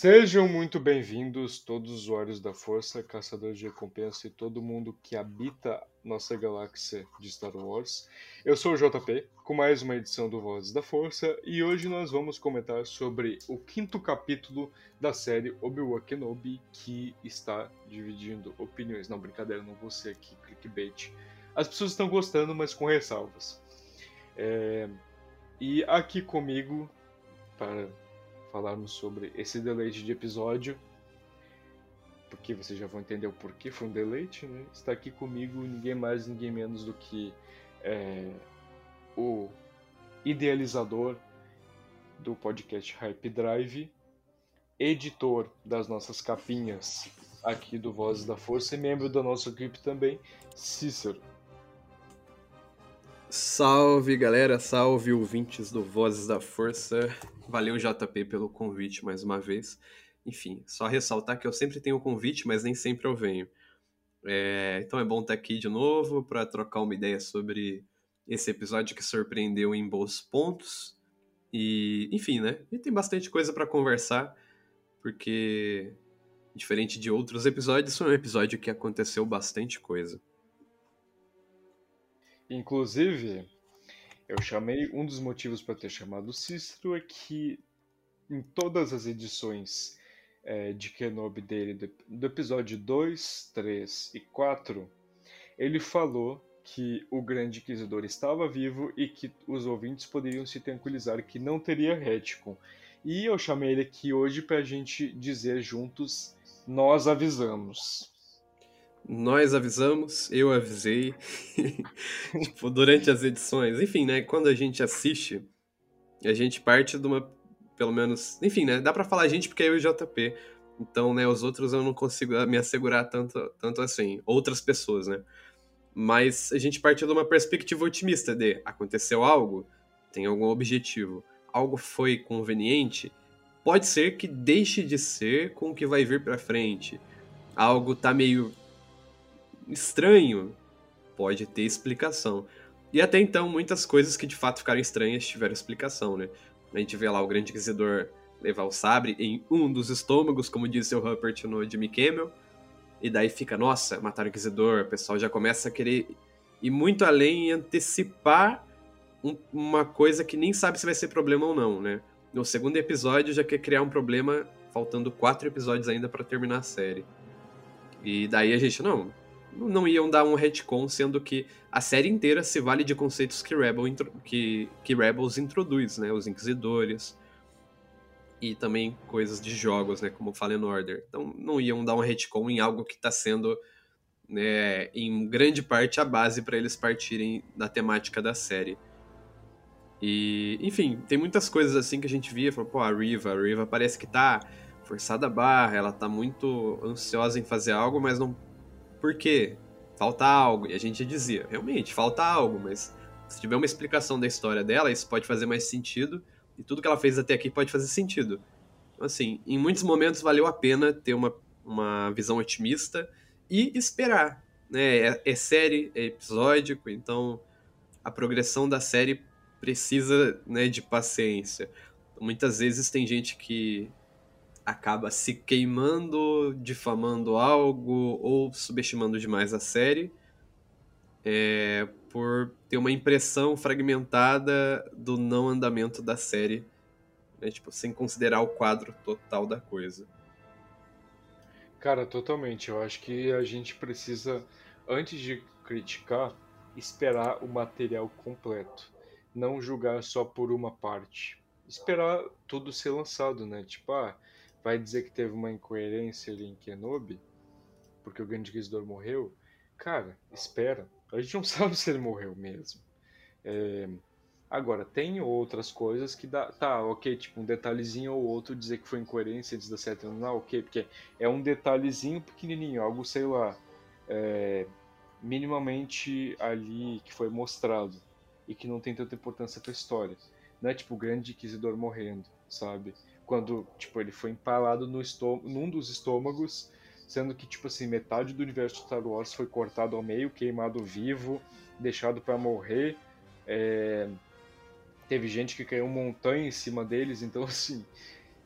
Sejam muito bem-vindos, todos os usuários da Força, caçadores de recompensa e todo mundo que habita nossa galáxia de Star Wars. Eu sou o JP, com mais uma edição do Vozes da Força, e hoje nós vamos comentar sobre o quinto capítulo da série Obi-Wan Kenobi, que está dividindo opiniões. Não, brincadeira, não vou ser aqui clickbait. As pessoas estão gostando, mas com ressalvas. É... E aqui comigo, para falarmos sobre esse deleite de episódio, porque vocês já vão entender o porquê foi um deleite, né? Está aqui comigo ninguém mais, ninguém menos do que é, o idealizador do podcast Hype Drive, editor das nossas capinhas aqui do Vozes da Força e membro da nossa equipe também, Cícero. Salve galera, salve ouvintes do Vozes da Força. Valeu JP pelo convite mais uma vez. Enfim, só ressaltar que eu sempre tenho convite, mas nem sempre eu venho. É, então é bom estar aqui de novo para trocar uma ideia sobre esse episódio que surpreendeu em bons pontos. E, enfim, né? E tem bastante coisa para conversar, porque diferente de outros episódios, foi um episódio que aconteceu bastante coisa. Inclusive, eu chamei um dos motivos para ter chamado Cícero é que em todas as edições é, de Kenobi dele, do, do episódio 2, 3 e 4, ele falou que o Grande Inquisidor estava vivo e que os ouvintes poderiam se tranquilizar que não teria retcon. E eu chamei ele aqui hoje para a gente dizer juntos: nós avisamos. Nós avisamos, eu avisei, tipo, durante as edições. Enfim, né, quando a gente assiste, a gente parte de uma, pelo menos, enfim, né, dá para falar a gente porque é eu e JP. Então, né, os outros eu não consigo me assegurar tanto, tanto assim, outras pessoas, né. Mas a gente parte de uma perspectiva otimista de aconteceu algo, tem algum objetivo, algo foi conveniente, pode ser que deixe de ser com o que vai vir para frente. Algo tá meio estranho, pode ter explicação. E até então, muitas coisas que de fato ficaram estranhas tiveram explicação, né? A gente vê lá o Grande Inquisidor levar o sabre em um dos estômagos, como disse o Rupert no Jimmy Kimmel. E daí fica, nossa, mataram o Inquisidor, o pessoal já começa a querer ir muito além e antecipar um, uma coisa que nem sabe se vai ser problema ou não, né? No segundo episódio já quer criar um problema, faltando quatro episódios ainda para terminar a série. E daí a gente, não, não iam dar um retcon, sendo que a série inteira se vale de conceitos que, Rebel, que, que Rebels introduz, né? Os Inquisidores e também coisas de jogos, né? Como Fallen Order. Então não iam dar um retcon em algo que está sendo, né, em grande parte, a base para eles partirem da temática da série. E, enfim, tem muitas coisas assim que a gente via, falou, pô, a Riva, a Riva parece que tá forçada a barra, ela tá muito ansiosa em fazer algo, mas não por quê? Falta algo. E a gente dizia, realmente, falta algo, mas se tiver uma explicação da história dela, isso pode fazer mais sentido. E tudo que ela fez até aqui pode fazer sentido. Então, assim, em muitos momentos valeu a pena ter uma, uma visão otimista e esperar. Né? É, é série, é episódico, então a progressão da série precisa né, de paciência. Muitas vezes tem gente que acaba se queimando, difamando algo ou subestimando demais a série é, por ter uma impressão fragmentada do não andamento da série, né, tipo, sem considerar o quadro total da coisa. Cara, totalmente. Eu acho que a gente precisa, antes de criticar, esperar o material completo. Não julgar só por uma parte. Esperar tudo ser lançado, né? Tipo, ah, vai dizer que teve uma incoerência ali em Kenobi, porque o Grande Inquisidor morreu, cara, espera. A gente não sabe se ele morreu mesmo. É... Agora, tem outras coisas que dá. Tá, ok, tipo um detalhezinho ou outro dizer que foi incoerência antes da anos. Não, ok, porque é um detalhezinho pequenininho, algo, sei lá, é... minimamente ali que foi mostrado e que não tem tanta importância pra história. Não é tipo o grande inquisidor morrendo, sabe? Quando tipo ele foi empalado no estômago, num dos estômagos, sendo que tipo assim metade do universo de Star Wars foi cortado ao meio, queimado vivo, deixado para morrer. É... Teve gente que caiu montanha em cima deles, então assim,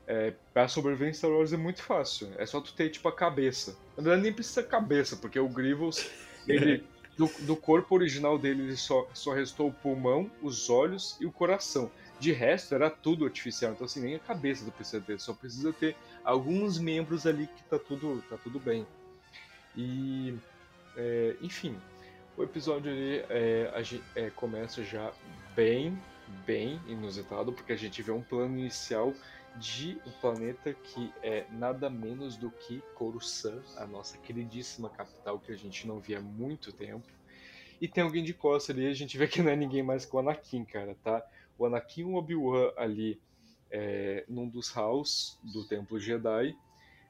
é, para sobreviver em Star Wars é muito fácil. É só tu ter tipo a cabeça. Na verdade nem precisa cabeça, porque o Grievous ele do, do corpo original dele ele só, só restou o pulmão, os olhos e o coração. De resto, era tudo artificial. Então, assim, nem a cabeça do precisa ter. Só precisa ter alguns membros ali que tá tudo, tá tudo bem. E, é, enfim, o episódio ali é, a, é, começa já bem, bem inusitado, porque a gente vê um plano inicial de um planeta que é nada menos do que Coruscant, a nossa queridíssima capital que a gente não via há muito tempo. E tem alguém de costa ali, a gente vê que não é ninguém mais que o Anakin, cara, tá? O Anakin e o Obi-Wan ali é, num dos halls do Templo Jedi,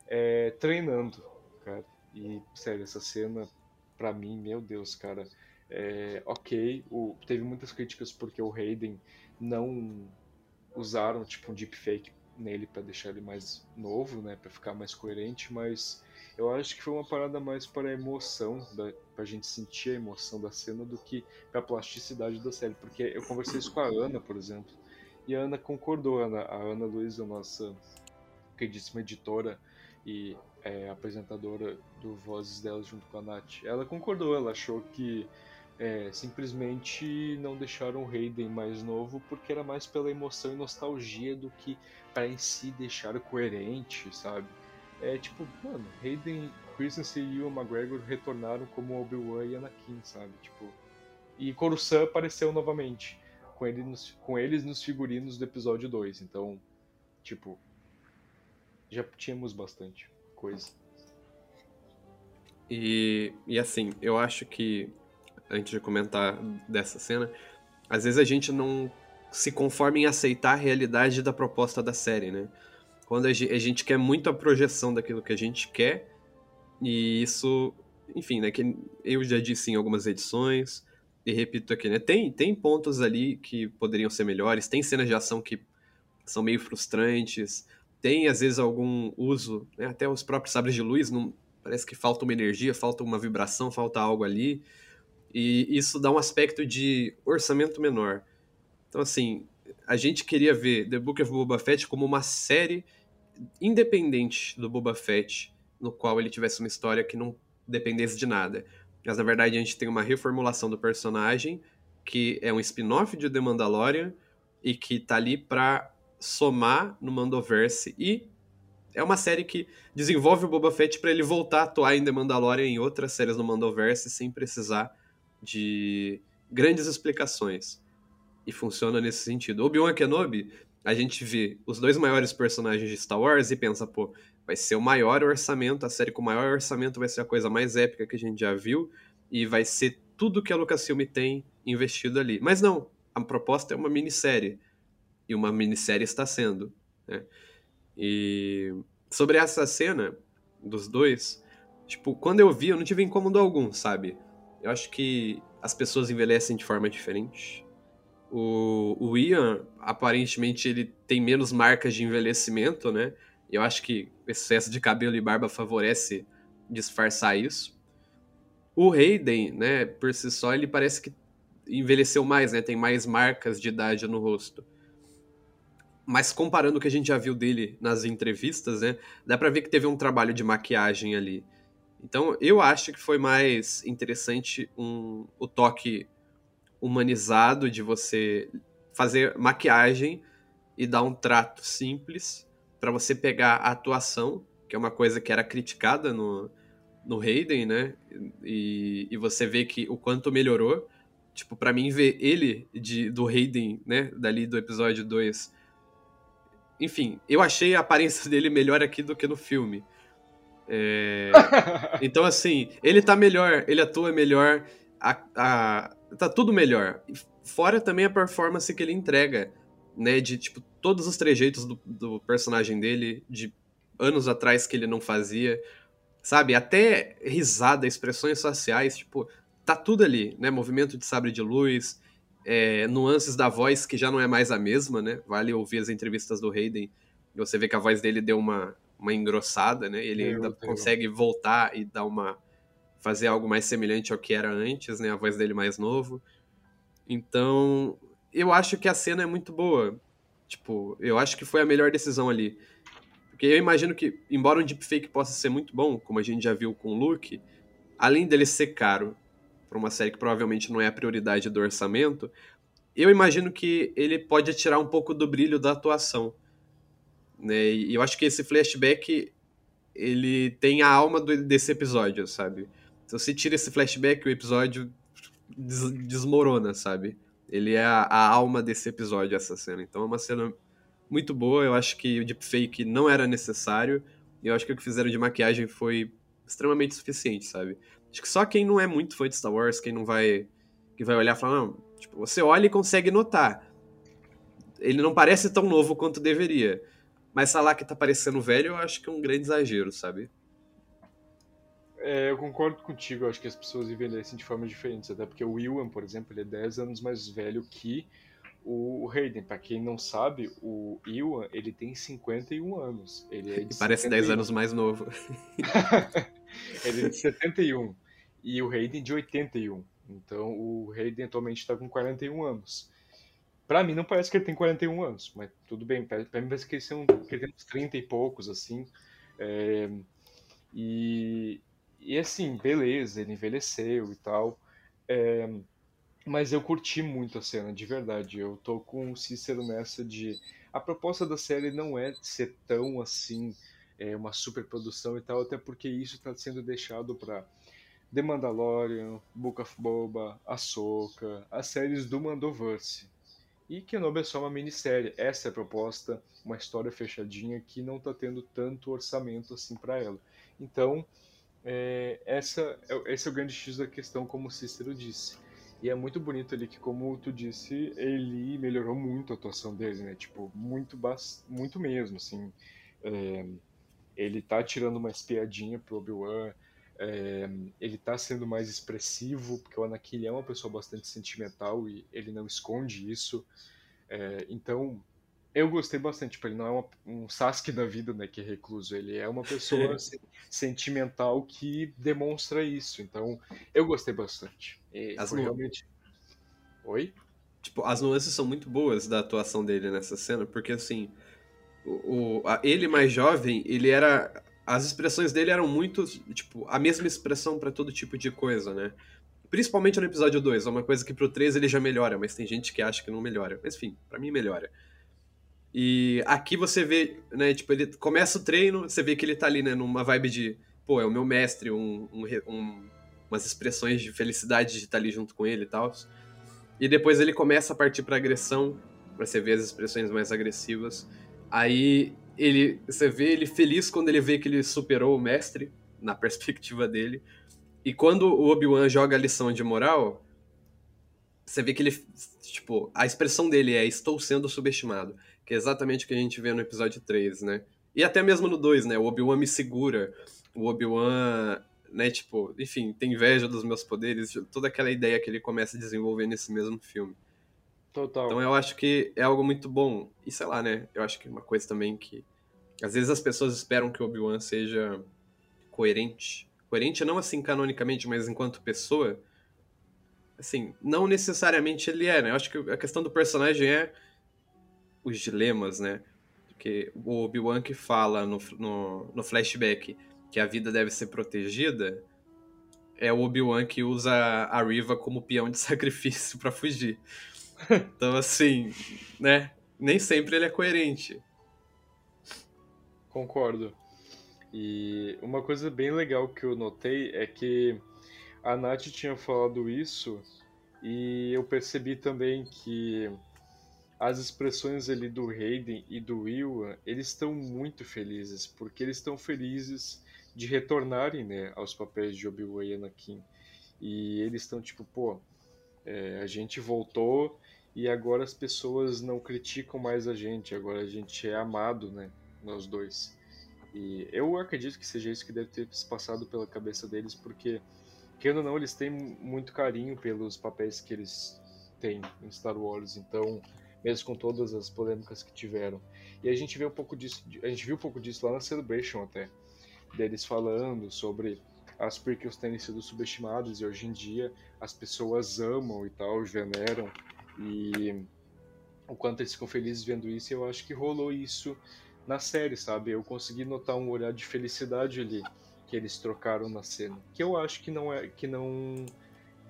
é, treinando, cara. E, sério, essa cena, pra mim, meu Deus, cara, é, ok, o, teve muitas críticas porque o Hayden não usaram, tipo, um deepfake nele para deixar ele mais novo, né, para ficar mais coerente, mas eu acho que foi uma parada mais para a emoção, da, pra gente sentir a emoção da cena do que pra plasticidade da série. Porque eu conversei isso com a Ana, por exemplo, e a Ana concordou, a Ana, a Ana Luiz, a nossa queridíssima editora e é, apresentadora do Vozes dela junto com a Nath. Ela concordou, ela achou que é, simplesmente não deixaram o Hayden mais novo porque era mais pela emoção e nostalgia do que para em si deixar coerente, sabe? É tipo, mano, Hayden Christensen e o McGregor retornaram como Obi-Wan e Anakin, sabe? Tipo, e Coruscant apareceu novamente com, ele nos, com eles nos figurinos do episódio 2. Então, tipo, já tínhamos bastante coisa. E, e assim, eu acho que, antes de comentar dessa cena, às vezes a gente não se conforma em aceitar a realidade da proposta da série, né? Quando a gente quer muito a projeção daquilo que a gente quer, e isso, enfim, né, que eu já disse em algumas edições, e repito aqui, né, tem, tem pontos ali que poderiam ser melhores, tem cenas de ação que são meio frustrantes, tem às vezes algum uso, né, até os próprios sabres de luz, não, parece que falta uma energia, falta uma vibração, falta algo ali, e isso dá um aspecto de orçamento menor. Então, assim, a gente queria ver The Book of Boba Fett como uma série independente do Boba Fett, no qual ele tivesse uma história que não dependesse de nada. Mas na verdade a gente tem uma reformulação do personagem, que é um spin-off de The Mandalorian e que tá ali pra somar no Mandoverse e é uma série que desenvolve o Boba Fett para ele voltar a atuar em The Mandalorian em outras séries no Mandoverse sem precisar de grandes explicações. E funciona nesse sentido. Obi-Wan Kenobi, a gente vê os dois maiores personagens de Star Wars e pensa, pô, vai ser o maior orçamento, a série com o maior orçamento vai ser a coisa mais épica que a gente já viu e vai ser tudo que a Lucasfilm tem investido ali. Mas não, a proposta é uma minissérie. E uma minissérie está sendo. Né? E sobre essa cena dos dois, tipo, quando eu vi, eu não tive incômodo algum, sabe? Eu acho que as pessoas envelhecem de forma diferente. O, o Ian, aparentemente, ele tem menos marcas de envelhecimento, né? Eu acho que o excesso de cabelo e barba favorece disfarçar isso. O Hayden, né, por si só, ele parece que envelheceu mais, né? Tem mais marcas de idade no rosto. Mas comparando o que a gente já viu dele nas entrevistas, né? Dá pra ver que teve um trabalho de maquiagem ali. Então, eu acho que foi mais interessante um, o toque humanizado de você fazer maquiagem e dar um trato simples para você pegar a atuação, que é uma coisa que era criticada no, no Hayden, né? E, e você vê que o quanto melhorou. Tipo, para mim, ver ele de, do Hayden, né? Dali do episódio 2. Enfim, eu achei a aparência dele melhor aqui do que no filme. É... então, assim, ele tá melhor, ele atua melhor, a, a, tá tudo melhor. Fora também a performance que ele entrega, né? De, tipo, todos os trejeitos do, do personagem dele, de anos atrás que ele não fazia. Sabe? Até risada, expressões faciais, tipo, tá tudo ali, né? Movimento de sabre de luz, é, nuances da voz que já não é mais a mesma, né? Vale ouvir as entrevistas do Hayden e você vê que a voz dele deu uma, uma engrossada, né? Ele ainda consegue voltar e dar uma fazer algo mais semelhante ao que era antes, né? A voz dele mais novo. Então, eu acho que a cena é muito boa. Tipo, eu acho que foi a melhor decisão ali. Porque eu imagino que, embora um deepfake possa ser muito bom, como a gente já viu com o Luke, além dele ser caro para uma série que provavelmente não é a prioridade do orçamento, eu imagino que ele pode tirar um pouco do brilho da atuação. Né? E eu acho que esse flashback ele tem a alma do, desse episódio, sabe? Se você tira esse flashback, o episódio des, desmorona, sabe? Ele é a, a, alma desse episódio, essa cena. Então é uma cena muito boa. Eu acho que o deepfake não era necessário. E eu acho que o que fizeram de maquiagem foi extremamente suficiente, sabe? Acho que só quem não é muito fã de Star Wars, quem não vai. que vai olhar e falar, não, tipo, você olha e consegue notar. Ele não parece tão novo quanto deveria. Mas falar que tá parecendo velho, eu acho que é um grande exagero, sabe? É, eu concordo contigo, eu acho que as pessoas envelhecem de formas diferentes, até porque o William, por exemplo, ele é 10 anos mais velho que o Hayden. Pra quem não sabe, o Ewan, ele tem 51 anos. Ele é parece 10 anos mais novo. ele é de 71 e o Hayden de 81. Então o Hayden atualmente está com 41 anos. Para mim não parece que ele tem 41 anos, mas tudo bem. Para mim parece que ele, são, que ele tem uns 30 e poucos, assim. É, e, e assim, beleza, ele envelheceu e tal. É, mas eu curti muito a cena, de verdade. Eu tô com o Cícero nessa de. A proposta da série não é ser tão assim, é, uma super produção e tal, até porque isso está sendo deixado para The Mandalorian, Book of Boba, Ahsoka, as séries do Mandoverse. E Kenobi é só uma minissérie. Essa é a proposta, uma história fechadinha que não está tendo tanto orçamento assim para ela. Então, é, essa, é, esse é o grande X da questão, como o Cícero disse. E é muito bonito ali que, como tu disse, ele melhorou muito a atuação dele, né? Tipo, muito, muito mesmo, assim. É, ele tá tirando uma espiadinha pro Obi-Wan, é, ele está sendo mais expressivo, porque o Anakin é uma pessoa bastante sentimental e ele não esconde isso. É, então, eu gostei bastante. Tipo, ele não é uma, um Sasuke da vida, né, que é recluso. Ele é uma pessoa sentimental que demonstra isso. Então, eu gostei bastante. E as foi realmente. Oi? Tipo, as nuances são muito boas da atuação dele nessa cena, porque assim, o, o a, ele mais jovem, ele era as expressões dele eram muito, tipo, a mesma expressão para todo tipo de coisa, né? Principalmente no episódio 2, é uma coisa que pro 3 ele já melhora, mas tem gente que acha que não melhora. Mas enfim, para mim melhora. E aqui você vê, né, tipo, ele começa o treino, você vê que ele tá ali, né, numa vibe de, pô, é o meu mestre, um, um, um umas expressões de felicidade de estar ali junto com ele e tal. E depois ele começa a partir pra agressão, pra você ver as expressões mais agressivas. Aí ele, você vê ele feliz quando ele vê que ele superou o mestre, na perspectiva dele. E quando o Obi-Wan joga a lição de moral, você vê que ele, tipo, a expressão dele é estou sendo subestimado, que é exatamente o que a gente vê no episódio 3, né? E até mesmo no 2, né? O Obi-Wan me segura, o Obi-Wan, né, tipo, enfim, tem inveja dos meus poderes, toda aquela ideia que ele começa a desenvolver nesse mesmo filme. Total. Então eu acho que é algo muito bom. E sei lá, né? Eu acho que uma coisa também que às vezes as pessoas esperam que o Obi-Wan seja coerente. Coerente não assim canonicamente, mas enquanto pessoa, assim, não necessariamente ele é, né? Eu acho que a questão do personagem é os dilemas, né? Porque o Obi-Wan que fala no, no, no, flashback que a vida deve ser protegida é o Obi-Wan que usa a Riva como peão de sacrifício para fugir. Então, assim, né? Nem sempre ele é coerente. Concordo. E uma coisa bem legal que eu notei é que a Nath tinha falado isso e eu percebi também que as expressões ali do Hayden e do Will, eles estão muito felizes, porque eles estão felizes de retornarem né, aos papéis de Obi-Wan e Anakin. E eles estão tipo, pô, é, a gente voltou e agora as pessoas não criticam mais a gente, agora a gente é amado, né, nós dois. E eu acredito que seja isso que deve ter se passado pela cabeça deles, porque querendo ou não, eles têm muito carinho pelos papéis que eles têm em Star Wars, então, mesmo com todas as polêmicas que tiveram. E a gente vê um pouco disso, a gente viu um pouco disso lá na Celebration até, deles falando sobre as prequels terem sido subestimadas e hoje em dia as pessoas amam e tal, veneram e o quanto eles ficam felizes vendo isso, eu acho que rolou isso na série, sabe? Eu consegui notar um olhar de felicidade ali que eles trocaram na cena. Que eu acho que não é que não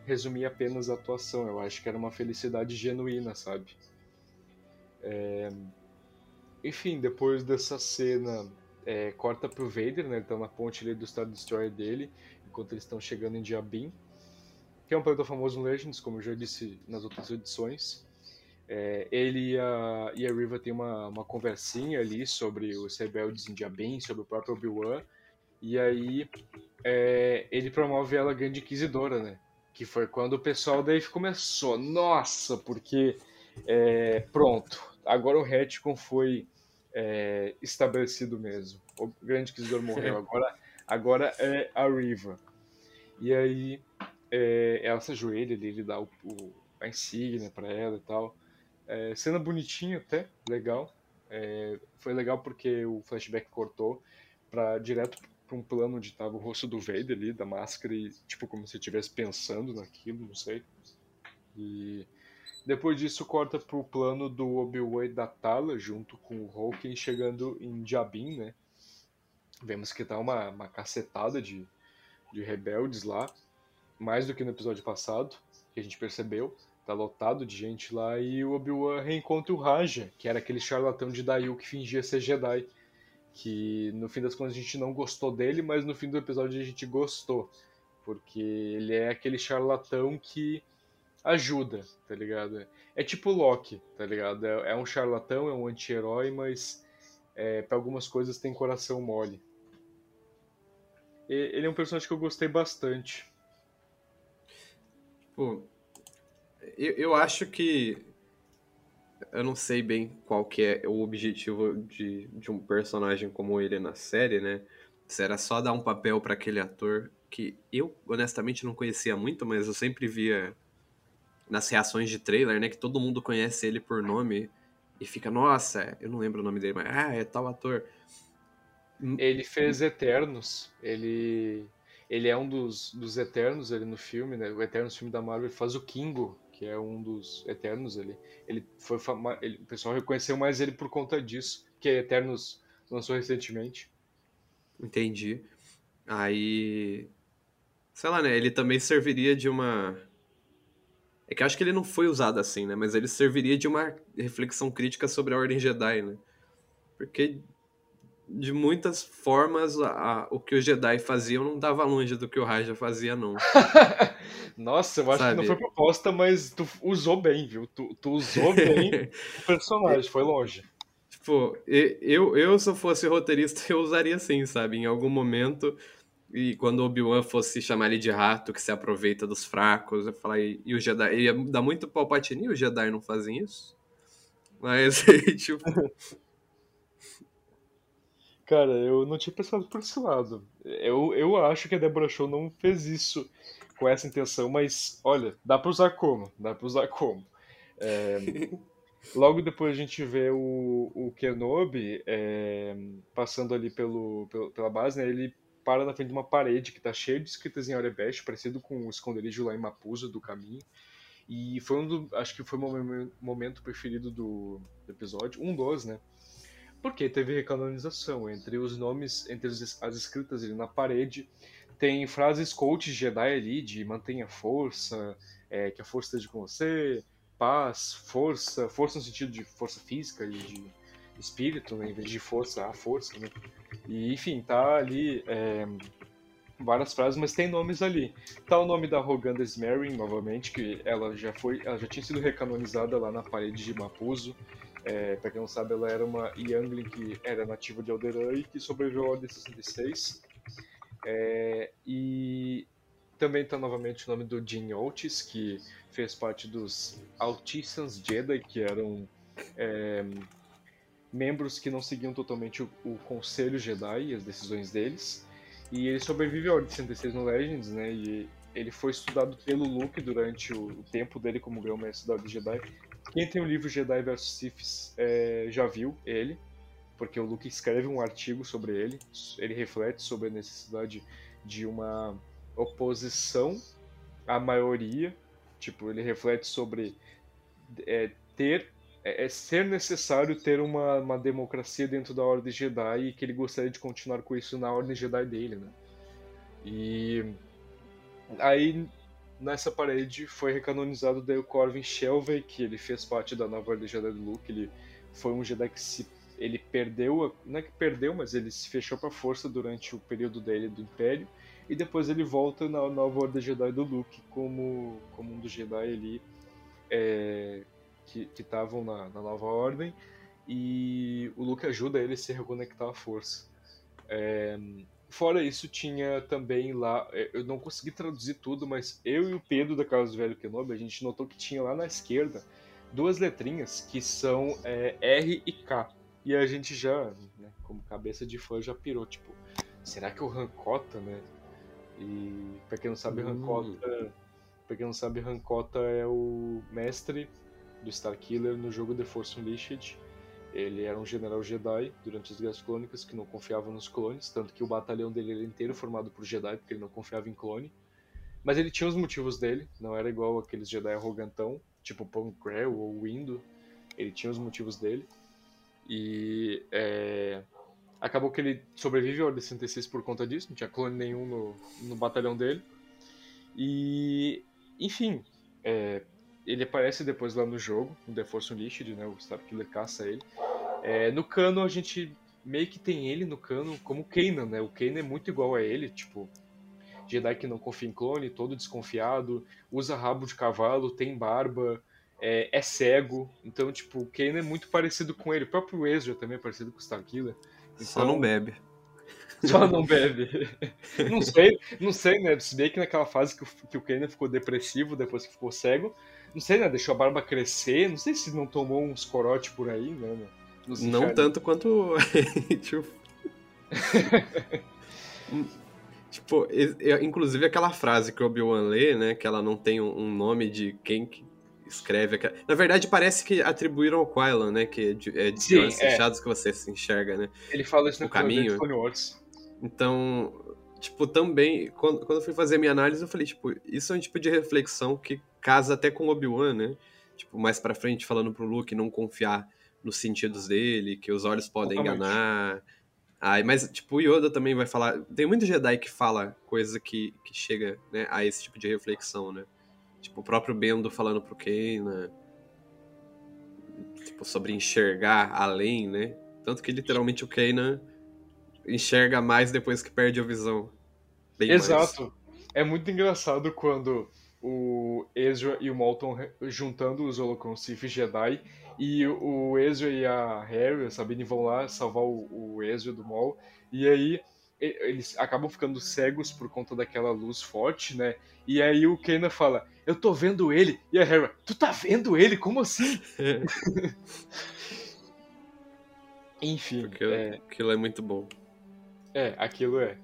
resumia apenas a atuação, eu acho que era uma felicidade genuína, sabe? É... Enfim, depois dessa cena, é, corta pro Vader, né? Ele tá na ponte ali do Star Destroyer dele, enquanto eles estão chegando em Diabim, que é um planeta famoso no Legends, como eu já disse nas outras edições. É, ele e a, e a Riva tem uma, uma conversinha ali sobre os rebeldes em Diabim, sobre o próprio Obi-Wan, e aí é, ele promove ela Grande Inquisidora, né? Que foi quando o pessoal daí começou, nossa, porque é, pronto, agora o retcon foi é, estabelecido mesmo. O Grande Inquisidor morreu, agora, agora é a Riva. E aí é, ela se ajoelha ali, ele dá o, o, a insígnia para ela e tal. É, cena bonitinha até, legal. É, foi legal porque o flashback cortou para direto pra um plano onde tava o rosto do Vader ali, da máscara, e tipo, como se estivesse pensando naquilo, não sei. E depois disso corta pro plano do Obi-Wan da Tala, junto com o Hulk chegando em Jabin, né? Vemos que tá uma, uma cacetada de, de rebeldes lá, mais do que no episódio passado, que a gente percebeu. Tá lotado de gente lá e o Obi-Wan reencontra o Raja, que era aquele charlatão de Dayu que fingia ser Jedi que no fim das contas a gente não gostou dele, mas no fim do episódio a gente gostou, porque ele é aquele charlatão que ajuda, tá ligado? É tipo Loki, tá ligado? É, é um charlatão, é um anti-herói, mas é, para algumas coisas tem coração mole. Ele é um personagem que eu gostei bastante. Pô, eu, eu acho que eu não sei bem qual que é o objetivo de, de um personagem como ele na série, né? Se era só dar um papel para aquele ator que eu honestamente não conhecia muito, mas eu sempre via nas reações de trailer, né, que todo mundo conhece ele por nome e fica, nossa, eu não lembro o nome dele, mas ah, é tal ator. Ele fez Eternos, ele ele é um dos, dos Eternos ali no filme, né? O Eternos filme da Marvel faz o Kingo, que é um dos Eternos ali. Ele foi fama... ele... o pessoal reconheceu mais ele por conta disso, que Eternos lançou recentemente. Entendi. Aí, sei lá, né? Ele também serviria de uma É que acho que ele não foi usado assim, né? Mas ele serviria de uma reflexão crítica sobre a Ordem Jedi, né? Porque de muitas formas a, a, o que os Jedi faziam não dava longe do que o Raja fazia, não. Nossa, eu acho Sabe? que não foi proposta, mas tu usou bem, viu? Tu, tu usou bem o personagem, foi longe. Tipo, eu, eu, se eu fosse roteirista, eu usaria assim, sabe? Em algum momento, e quando o Obi-Wan fosse chamar ele de rato, que se aproveita dos fracos, eu falar, e, e o Jedi, ia dar muito Palpatine, e os Jedi não fazem isso? Mas, tipo... Cara, eu não tinha pensado por esse lado. Eu, eu acho que a Deborah Show não fez isso com essa intenção, mas olha, dá pra usar como? Dá pra usar como? É, logo depois a gente vê o, o Kenobi é, passando ali pelo, pelo, pela base, né? Ele para na frente de uma parede que tá cheia de escritas em Aurebesh, parecido com o esconderijo lá em Mapusa do caminho. E foi um do, acho que foi o momento preferido do, do episódio, um dos, né? Porque teve recanonização entre os nomes, entre as escritas ali na parede. Tem frases coach Jedi ali de mantenha força, é, que a força esteja com você, paz, força, força no sentido de força física e de espírito, né, em vez de força, a força, né? E enfim, tá ali é, várias frases, mas tem nomes ali. Tá o nome da Roganda Smerring, novamente, que ela já foi, ela já tinha sido recanonizada lá na parede de Mapuzo. É, pra quem não sabe, ela era uma Youngling que era nativa de Alderaan e que sobreviveu ao Ordem 66. É, e também está novamente o nome do Jin Otis, que fez parte dos Altisans Jedi, que eram é, membros que não seguiam totalmente o, o, Conselho Jedi e as decisões deles. E ele sobrevive ao Ordem 66 no Legends, né? E ele foi estudado pelo Luke durante o, o tempo dele como grão-mestre da Jedi quem tem o livro Jedi vs Sith é, já viu ele, porque o Luke escreve um artigo sobre ele. Ele reflete sobre a necessidade de uma oposição à maioria. Tipo, ele reflete sobre é, ter é, é, ser necessário ter uma, uma democracia dentro da Ordem Jedi e que ele gostaria de continuar com isso na Ordem Jedi dele, né? E aí nessa parede foi recanonizado daí o Corvin Shelvey, que ele fez parte da nova Ordem Jedi do Luke. Ele foi um Jedi que se ele perdeu, não é que perdeu, mas ele se fechou para a força durante o período dele do Império e depois ele volta na nova Ordem Jedi do Luke como como um dos Jedi ali é, que estavam na, na, nova Ordem e o Luke ajuda ele a se reconectar à força. É, Fora isso, tinha também lá, é, eu não consegui traduzir tudo, mas eu e o Pedro da Casa do Velho Kenobi, a gente notou que tinha lá na esquerda duas letrinhas que são é, R e K. E a gente já, né, como cabeça de fã, já pirou, tipo, será que o Rancota, né? E pra quem não sabe, hum. Rancota. Pra quem não sabe, Rancota é o mestre do Starkiller no jogo The Force Unleashed. Ele era um general Jedi durante as Guerras Clônicas que não confiava nos clones, tanto que o batalhão dele era inteiro formado por Jedi, porque ele não confiava em clone. Mas ele tinha os motivos dele, não era igual aqueles Jedi arrogantão, tipo Pancrel ou Windo. Ele tinha os motivos dele. E é... acabou que ele sobrevive ao Ordem 66 por conta disso, não tinha clone nenhum no, no batalhão dele. E, enfim, é, ele aparece depois lá no jogo, no The Force Unleashed, né? O Starkiller caça ele. É, no cano a gente meio que tem ele no cano como Kanan, né? O Kanan é muito igual a ele, tipo, Jedi que não confia em clone, todo desconfiado, usa rabo de cavalo, tem barba, é, é cego. Então, tipo, o Kanan é muito parecido com ele. O próprio Ezra também é parecido com o Starkiller. Então, Só não bebe. Só não bebe. não sei, não sei, né? Se bem que naquela fase que o, que o Kanan ficou depressivo depois que ficou cego, não sei, né? Deixou a barba crescer. Não sei se não tomou uns corote por aí, né? Não tanto quanto. tipo... tipo, inclusive aquela frase que o Obi-Wan lê, né? Que ela não tem um nome de quem que escreve. Na verdade, parece que atribuíram ao Quailan, né? Que é de, é de Sim, olhos é. fechados que você se enxerga, né? Ele fala isso no caminho. Então, tipo, também, quando, quando eu fui fazer a minha análise, eu falei, tipo, isso é um tipo de reflexão que casa até com Obi-Wan, né? Tipo, mais pra frente falando pro Luke não confiar nos sentidos dele, que os olhos podem Totalmente. enganar. Ai, mas, tipo, o Yoda também vai falar. Tem muito Jedi que fala coisa que, que chega né, a esse tipo de reflexão, né? Tipo, o próprio Bendo falando pro Kaina. Tipo, sobre enxergar além, né? Tanto que literalmente o Kanan enxerga mais depois que perde a visão. Bem Exato. Mais. É muito engraçado quando o Ezra e o Malton juntando os Holocron Sith Jedi e o Ezra e a Harry, a Sabine vão lá salvar o, Ezra do Maul e aí eles acabam ficando cegos por conta daquela luz forte, né? E aí o Kanan fala, eu tô vendo ele. E a Hera, tu tá vendo ele? Como assim? Enfim. Aquilo é... aquilo é muito bom. É, aquilo é.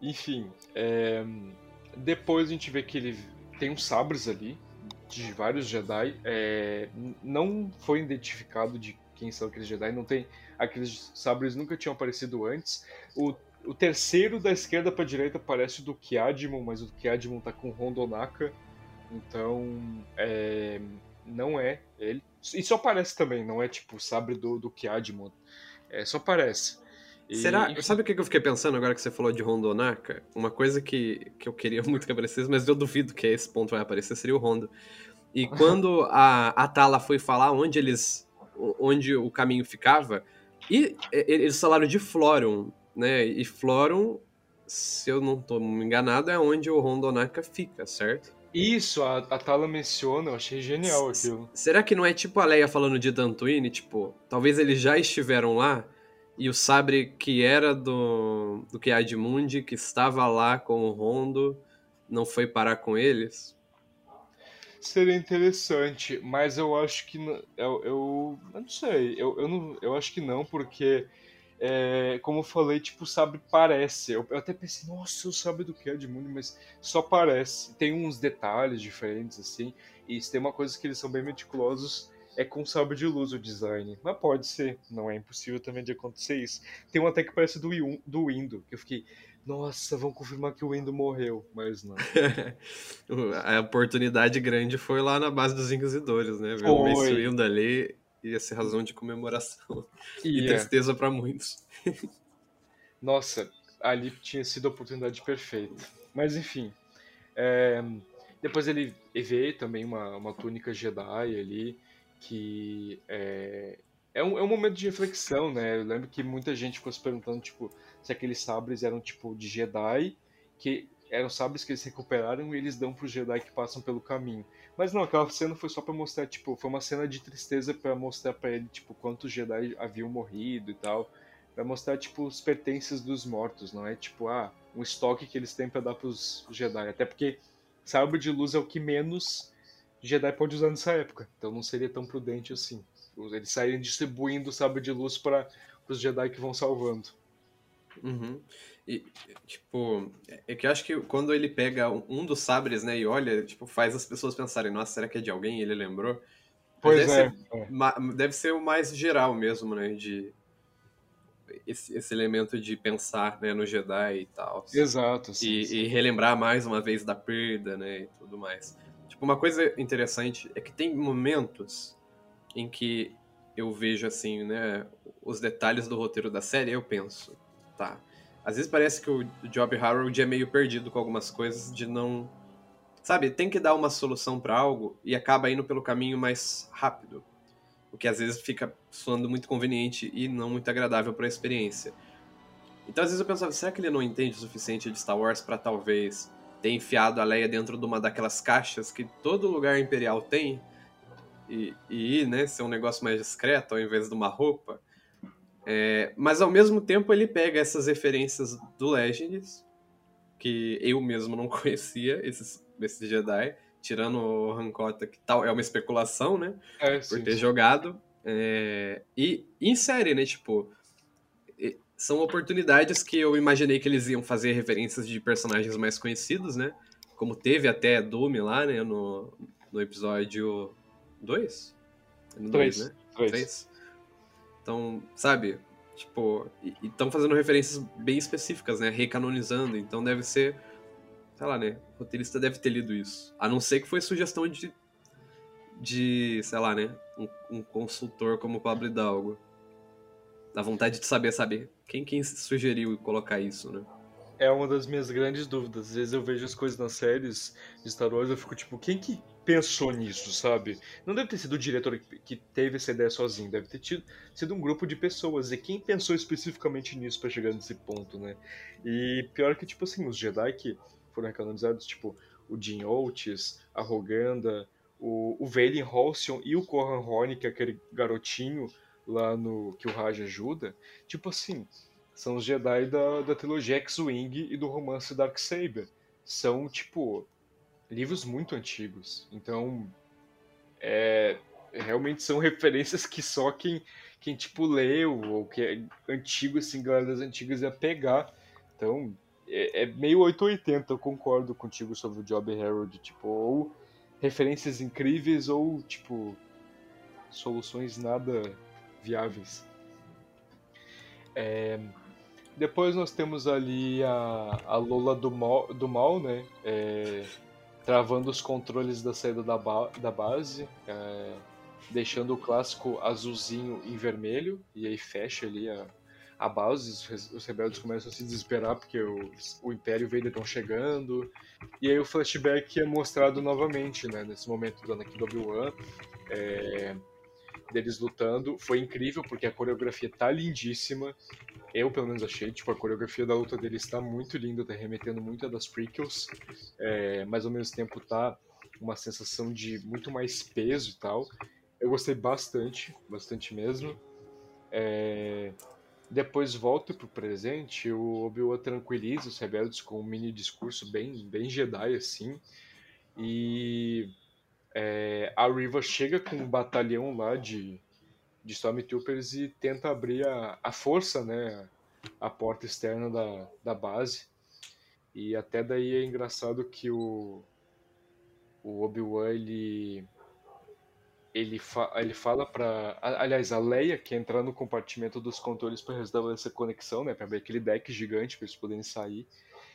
Enfim, é... depois a gente vê que ele tem uns sabres ali, de vários Jedi. É... Não foi identificado de quem são aqueles Jedi, não tem. Aqueles sabres nunca tinham aparecido antes. O, o terceiro da esquerda para direita parece do Kiadimon, mas o Kiadimon tá com Rondonaka. Então, é... não é ele. E só parece também, não é tipo o sabre do, do Kiadimon. É, só parece. E... Será? Sabe o que eu fiquei pensando agora que você falou de Rondonaka? Uma coisa que, que eu queria muito que aparecesse, mas eu duvido que esse ponto vai aparecer, seria o Rondo. E quando a, a Tala foi falar onde eles. onde o caminho ficava, e eles falaram de Florum, né? E Florum, se eu não estou enganado, é onde o Rondonaka fica, certo? Isso, a, a Tala menciona, eu achei genial aquilo. Será que não é tipo a Leia falando de Dantooine? Tipo, talvez eles já estiveram lá e o sabre que era do, do Mundi, que estava lá com o Rondo, não foi parar com eles? Seria interessante, mas eu acho que. Eu, eu, eu não sei, eu, eu, não, eu acho que não, porque é, como eu falei, tipo, o sabre parece. Eu, eu até pensei, nossa, o sabre do que é mas só parece. Tem uns detalhes diferentes, assim. E tem uma coisa que eles são bem meticulosos, é com sabre de luz o design. Mas pode ser, não é impossível também de acontecer isso. Tem um até que parece do, do Windu, que eu fiquei, nossa, vão confirmar que o Windu morreu, mas não. a oportunidade grande foi lá na base dos Inquisidores, né? Ver o Mace Windu ali ia ser razão de comemoração e, e tristeza para muitos. Nossa, ali tinha sido a oportunidade perfeita. Mas enfim, é... depois ele vê também uma, uma túnica Jedi ali, que é... É, um, é um momento de reflexão, né? Eu lembro que muita gente ficou se perguntando, tipo, se aqueles sabres eram, tipo, de Jedi, que eram sabres que eles recuperaram e eles dão para os Jedi que passam pelo caminho. Mas não, aquela cena foi só para mostrar, tipo, foi uma cena de tristeza para mostrar para ele, tipo, quantos Jedi haviam morrido e tal, para mostrar, tipo, os pertences dos mortos, não é tipo, ah, um estoque que eles têm para dar pros Jedi, até porque sabre de luz é o que menos Jedi pode usar nessa época, então não seria tão prudente assim. Eles saírem distribuindo sabre de luz para os Jedi que vão salvando. Uhum. E, tipo, é que eu acho que quando ele pega um dos sabres, né, e olha, tipo, faz as pessoas pensarem, nossa, será que é de alguém? ele lembrou. Pois deve é. Ser, deve ser o mais geral mesmo, né, de... Esse, esse elemento de pensar, né, no Jedi e tal. Exato. Sim, e, sim. e relembrar mais uma vez da perda, né, e tudo mais. Tipo, uma coisa interessante é que tem momentos em que eu vejo, assim, né, os detalhes do roteiro da série, eu penso, tá às vezes parece que o Job Harold é meio perdido com algumas coisas de não. Sabe, tem que dar uma solução para algo e acaba indo pelo caminho mais rápido. O que às vezes fica soando muito conveniente e não muito agradável para a experiência. Então às vezes eu pensava, será que ele não entende o suficiente de Star Wars para talvez ter enfiado a Leia dentro de uma daquelas caixas que todo lugar imperial tem? E, e né, ser um negócio mais discreto ao invés de uma roupa? É, mas ao mesmo tempo ele pega essas referências do Legends, que eu mesmo não conhecia, esses, esses Jedi, tirando o Rancota, que tal é uma especulação, né? É, por sim, ter sim. jogado. É, e, e insere, né? Tipo, são oportunidades que eu imaginei que eles iam fazer referências de personagens mais conhecidos, né? Como teve até Doom lá, né? No, no episódio 2? 3, né? 3. Então, sabe? Tipo, e estão fazendo referências bem específicas, né? Recanonizando. Então deve ser. Sei lá, né? O roteirista deve ter lido isso. A não ser que foi sugestão de. De, sei lá, né? Um, um consultor como o Pablo Hidalgo. Dá vontade de saber, saber quem, quem sugeriu colocar isso, né? É uma das minhas grandes dúvidas. Às vezes eu vejo as coisas nas séries de Star Wars e eu fico tipo, quem que pensou nisso, sabe? Não deve ter sido o diretor que teve essa ideia sozinho, deve ter tido, sido um grupo de pessoas. E quem pensou especificamente nisso para chegar nesse ponto, né? E pior que, tipo assim, os Jedi que foram canonizados, tipo, o Jim Oates, a Roganda, o, o Vaden Halcyon e o Corran Horn, que é aquele garotinho lá no que o Raj ajuda, tipo assim, são os Jedi da, da trilogia X-Wing e do romance Darksaber. São, tipo, livros muito antigos. Então, é, realmente são referências que só quem, quem tipo, leu ou que é antigo, assim, galera das antigas ia pegar. Então, é, é meio 880, eu concordo contigo sobre o Job Harold. Tipo, ou referências incríveis ou, tipo, soluções nada viáveis. É, depois nós temos ali a, a Lola do mal, do mal né? É, travando os controles da saída da, ba da base, é, deixando o clássico azulzinho em vermelho, e aí fecha ali a, a base, os, os rebeldes começam a se desesperar porque o, o Império e o Vader estão chegando, e aí o flashback é mostrado novamente, né, nesse momento do Anakin do Obi-Wan, é, deles lutando, foi incrível porque a coreografia tá lindíssima, eu, pelo menos, achei. Tipo, a coreografia da luta dele está muito linda, tá remetendo muito a das prequels, é, mas ao mesmo tempo tá uma sensação de muito mais peso e tal. Eu gostei bastante, bastante mesmo. É, depois volta pro presente, o Obi-Wan tranquiliza os rebeldes com um mini discurso bem, bem Jedi, assim. E é, a Riva chega com um batalhão lá de, de Stormtroopers e tenta abrir a, a força, né, a porta externa da, da base. E até daí é engraçado que o, o Obi-Wan, ele, ele, fa, ele fala para Aliás, a Leia quer entrar no compartimento dos controles para restabelecer conexão, né, para abrir aquele deck gigante para eles poderem sair.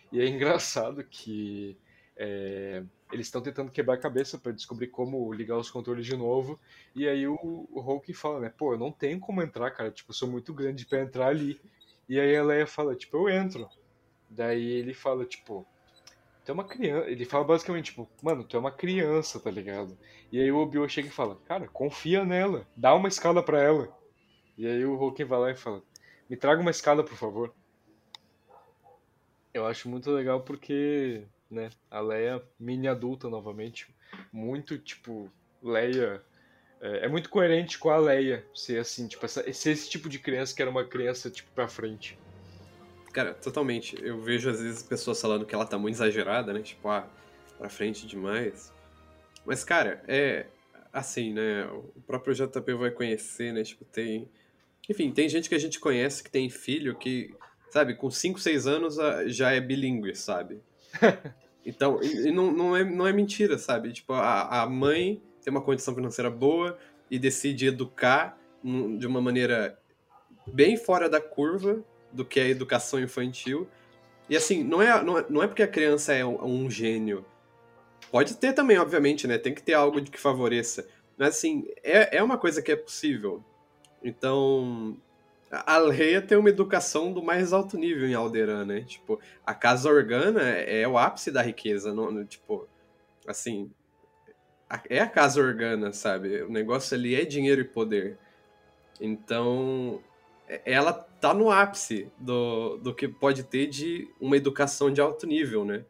E é engraçado que é, eles estão tentando quebrar a cabeça para descobrir como ligar os controles de novo. E aí o, o Hulk fala, né? Pô, eu não tenho como entrar, cara. Tipo, eu sou muito grande para entrar ali. E aí a Leia fala, tipo, eu entro. Daí ele fala, tipo, tu é uma criança. Ele fala basicamente, tipo, mano, tu é uma criança, tá ligado? E aí o Obi-Wan chega e fala, cara, confia nela. Dá uma escada para ela. E aí o Hulk vai lá e fala, me traga uma escada, por favor. Eu acho muito legal porque né? A Leia mini adulta novamente, muito tipo Leia é, é, muito coerente com a Leia ser assim, tipo essa, ser esse tipo de criança que era uma criança tipo para frente. Cara, totalmente. Eu vejo às vezes pessoas falando que ela tá muito exagerada, né? Tipo, ah, pra frente demais. Mas, cara, é assim, né? O próprio JP vai conhecer, né? Tipo, tem. Enfim, tem gente que a gente conhece que tem filho que, sabe, com 5, 6 anos já é bilíngue, sabe? então, e não, não, é, não é mentira, sabe? Tipo, a, a mãe tem uma condição financeira boa e decide educar de uma maneira bem fora da curva do que é a educação infantil. E assim, não é, não é, não é porque a criança é um, um gênio. Pode ter também, obviamente, né? Tem que ter algo de que favoreça. Mas assim, é, é uma coisa que é possível. Então, a Leia tem uma educação do mais alto nível em Alderan, né? Tipo, a casa Organa é o ápice da riqueza, não, tipo, assim, é a casa Organa, sabe? O negócio ali é dinheiro e poder. Então, ela tá no ápice do, do que pode ter de uma educação de alto nível, né?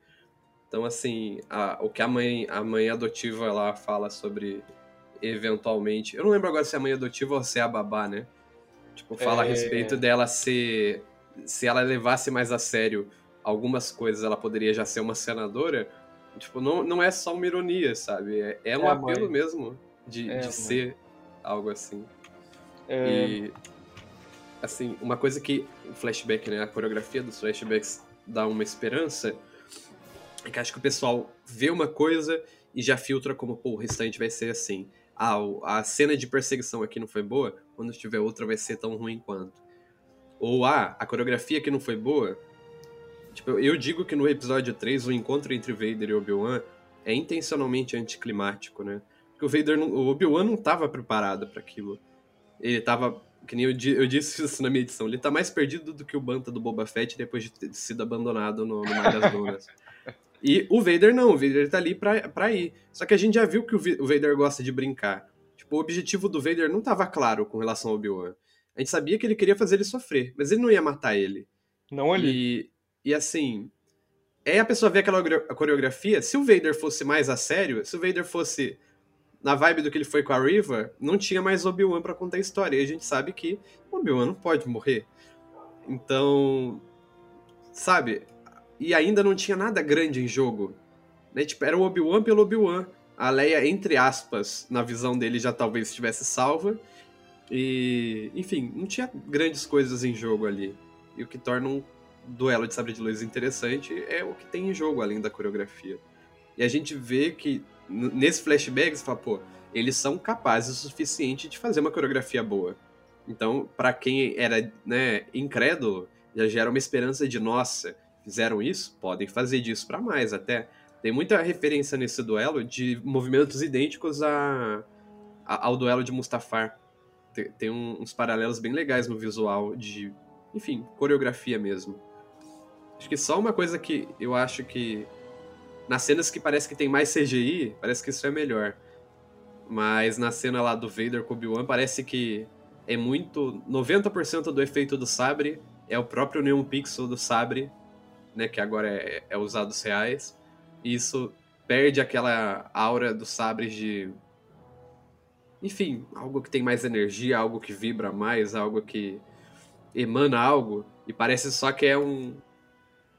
Então, assim, a, o que a mãe, a mãe adotiva lá fala sobre eventualmente. Eu não lembro agora se é a mãe adotiva ou se é a babá, né? Tipo, fala é... a respeito dela ser. Se ela levasse mais a sério algumas coisas, ela poderia já ser uma senadora. Tipo, não, não é só uma ironia, sabe? É, é um é apelo mesmo de, é de ser algo assim. É. E. Assim, uma coisa que o flashback, né? A coreografia dos flashbacks dá uma esperança. É que acho que o pessoal vê uma coisa e já filtra como, pô, o restante vai ser assim ah, a cena de perseguição aqui não foi boa, quando tiver outra vai ser tão ruim quanto. Ou, ah, a coreografia aqui não foi boa. Tipo, eu digo que no episódio 3, o encontro entre Vader e Obi-Wan é intencionalmente anticlimático, né? Porque o Vader, não, o Obi-Wan não estava preparado para aquilo. Ele estava, que nem eu, eu, disse isso na minha edição, ele tá mais perdido do que o Banta do Boba Fett depois de ter sido abandonado no, no Mar das Dunas. E o Vader não, o Vader tá ali pra, pra ir. Só que a gente já viu que o Vader gosta de brincar. Tipo, o objetivo do Vader não tava claro com relação ao Obi-Wan. A gente sabia que ele queria fazer ele sofrer, mas ele não ia matar ele. Não ali. E, e assim, é a pessoa ver aquela coreografia. Se o Vader fosse mais a sério, se o Vader fosse na vibe do que ele foi com a Riva, não tinha mais Obi-Wan pra contar a história. E a gente sabe que o Obi-Wan não pode morrer. Então, sabe? E ainda não tinha nada grande em jogo. Né? Tipo, era o Obi-Wan pelo Obi-Wan. A Leia, entre aspas, na visão dele, já talvez estivesse salva. E, enfim, não tinha grandes coisas em jogo ali. E o que torna um duelo de sabre de luz interessante é o que tem em jogo, além da coreografia. E a gente vê que nesse flashback, você fala, pô, eles são capazes o suficiente de fazer uma coreografia boa. Então, para quem era né, incrédulo, já gera uma esperança de, nossa, fizeram isso? Podem fazer disso para mais até. Tem muita referência nesse duelo de movimentos idênticos a, a ao duelo de Mustafar. Tem, tem um, uns paralelos bem legais no visual de, enfim, coreografia mesmo. Acho que só uma coisa que eu acho que. Nas cenas que parece que tem mais CGI, parece que isso é melhor. Mas na cena lá do Vader com Obi-Wan, parece que é muito. 90% do efeito do sabre é o próprio Neon Pixel do sabre, né? Que agora é, é os reais. E isso perde aquela aura dos sabres de. Enfim, algo que tem mais energia, algo que vibra mais, algo que emana algo. E parece só que é um,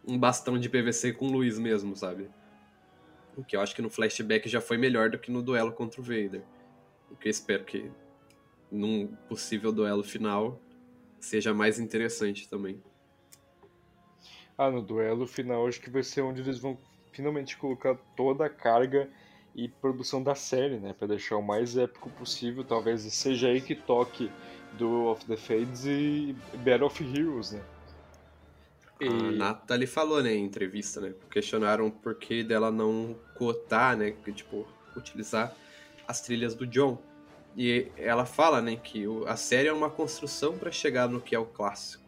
um bastão de PVC com luz mesmo, sabe? O que eu acho que no flashback já foi melhor do que no duelo contra o Vader. O que eu espero que num possível duelo final seja mais interessante também. Ah, no duelo final acho que vai ser onde eles vão finalmente colocar toda a carga e produção da série, né, para deixar o mais épico possível. Talvez seja aí que toque do of the Fades e Battle of Heroes, né? E... A Nathalie falou, né, em entrevista, né? Questionaram por que dela não cotar, né? Que, tipo, utilizar as trilhas do John. E ela fala, né, que a série é uma construção para chegar no que é o clássico.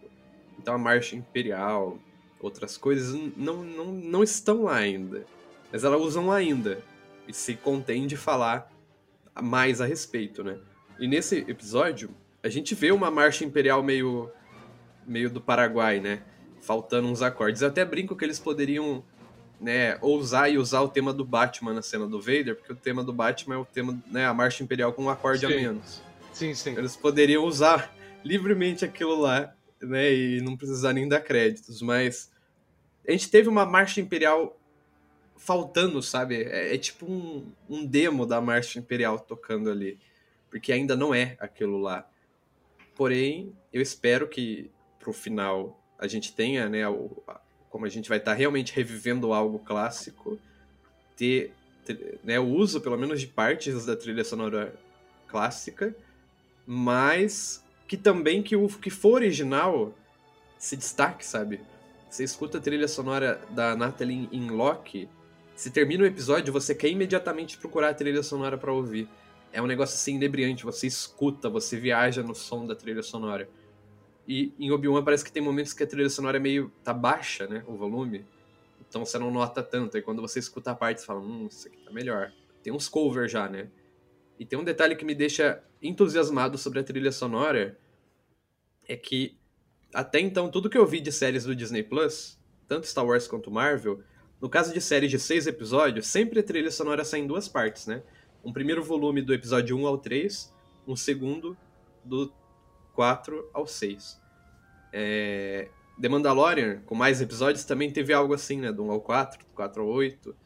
Então a Marcha Imperial, outras coisas, não, não, não estão lá ainda. Mas ela usam ainda. E se contém de falar mais a respeito, né? E nesse episódio, a gente vê uma Marcha Imperial meio, meio do Paraguai, né? faltando uns acordes. Eu até brinco que eles poderiam né, ousar e usar o tema do Batman na cena do Vader, porque o tema do Batman é o tema, né, a Marcha Imperial com um acorde sim. a menos. Sim, sim. Eles poderiam usar livremente aquilo lá, né, e não precisar nem dar créditos, mas a gente teve uma Marcha Imperial faltando, sabe? É, é tipo um, um demo da Marcha Imperial tocando ali, porque ainda não é aquilo lá. Porém, eu espero que pro final a gente tenha, né, o, como a gente vai estar tá realmente revivendo algo clássico, ter, ter né, o uso, pelo menos, de partes da trilha sonora clássica, mas que também que o que for original se destaque, sabe? Você escuta a trilha sonora da Natalie em Loki, se termina o episódio, você quer imediatamente procurar a trilha sonora para ouvir. É um negócio assim inebriante, você escuta, você viaja no som da trilha sonora. E em Obi-Wan parece que tem momentos que a trilha sonora é meio. tá baixa, né? O volume. Então você não nota tanto. E quando você escuta a parte, você fala, hum, isso aqui tá melhor. Tem uns covers já, né? E tem um detalhe que me deixa entusiasmado sobre a trilha sonora. É que até então, tudo que eu vi de séries do Disney Plus, tanto Star Wars quanto Marvel, no caso de séries de seis episódios, sempre a trilha sonora sai em duas partes, né? Um primeiro volume do episódio 1 ao 3, um segundo do 4 ao 6. É... The Mandalorian, com mais episódios, também teve algo assim, né? Do 1 ao 4, do 4 ao 8.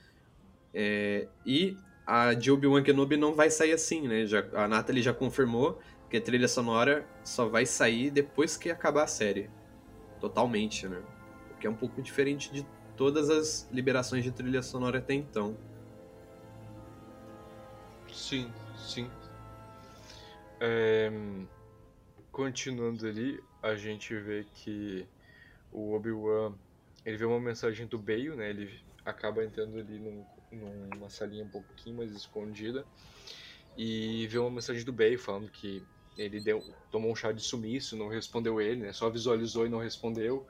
É... E a de Obi-Wan Kenobi não vai sair assim, né? Já, a Natalie já confirmou que a trilha sonora só vai sair depois que acabar a série. Totalmente, né? O que é um pouco diferente de todas as liberações de trilha sonora até então. Sim, sim. É continuando ali, a gente vê que o Obi-Wan, ele vê uma mensagem do Bale, né? Ele acaba entrando ali num, numa salinha um pouquinho mais escondida e vê uma mensagem do Bale falando que ele deu, tomou um chá de sumiço, não respondeu ele, né? Só visualizou e não respondeu.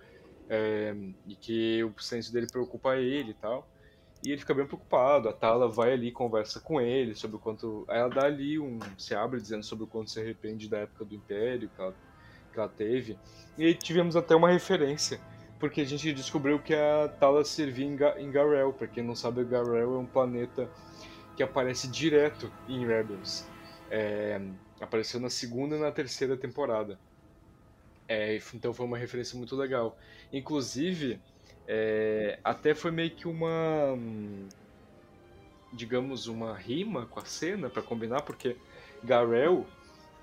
É, e que o silêncio dele preocupa ele e tal. E ele fica bem preocupado. A Tala vai ali conversa com ele sobre o quanto. Ela dá ali um. se abre dizendo sobre o quanto se arrepende da época do Império que ela, que ela teve. E aí tivemos até uma referência. Porque a gente descobriu que a Tala servia em, Ga em Garel. Pra quem não sabe, Garel é um planeta que aparece direto em Rebels. É, apareceu na segunda e na terceira temporada. É, então foi uma referência muito legal. Inclusive, é, até foi meio que uma. digamos, uma rima com a cena para combinar, porque Garel,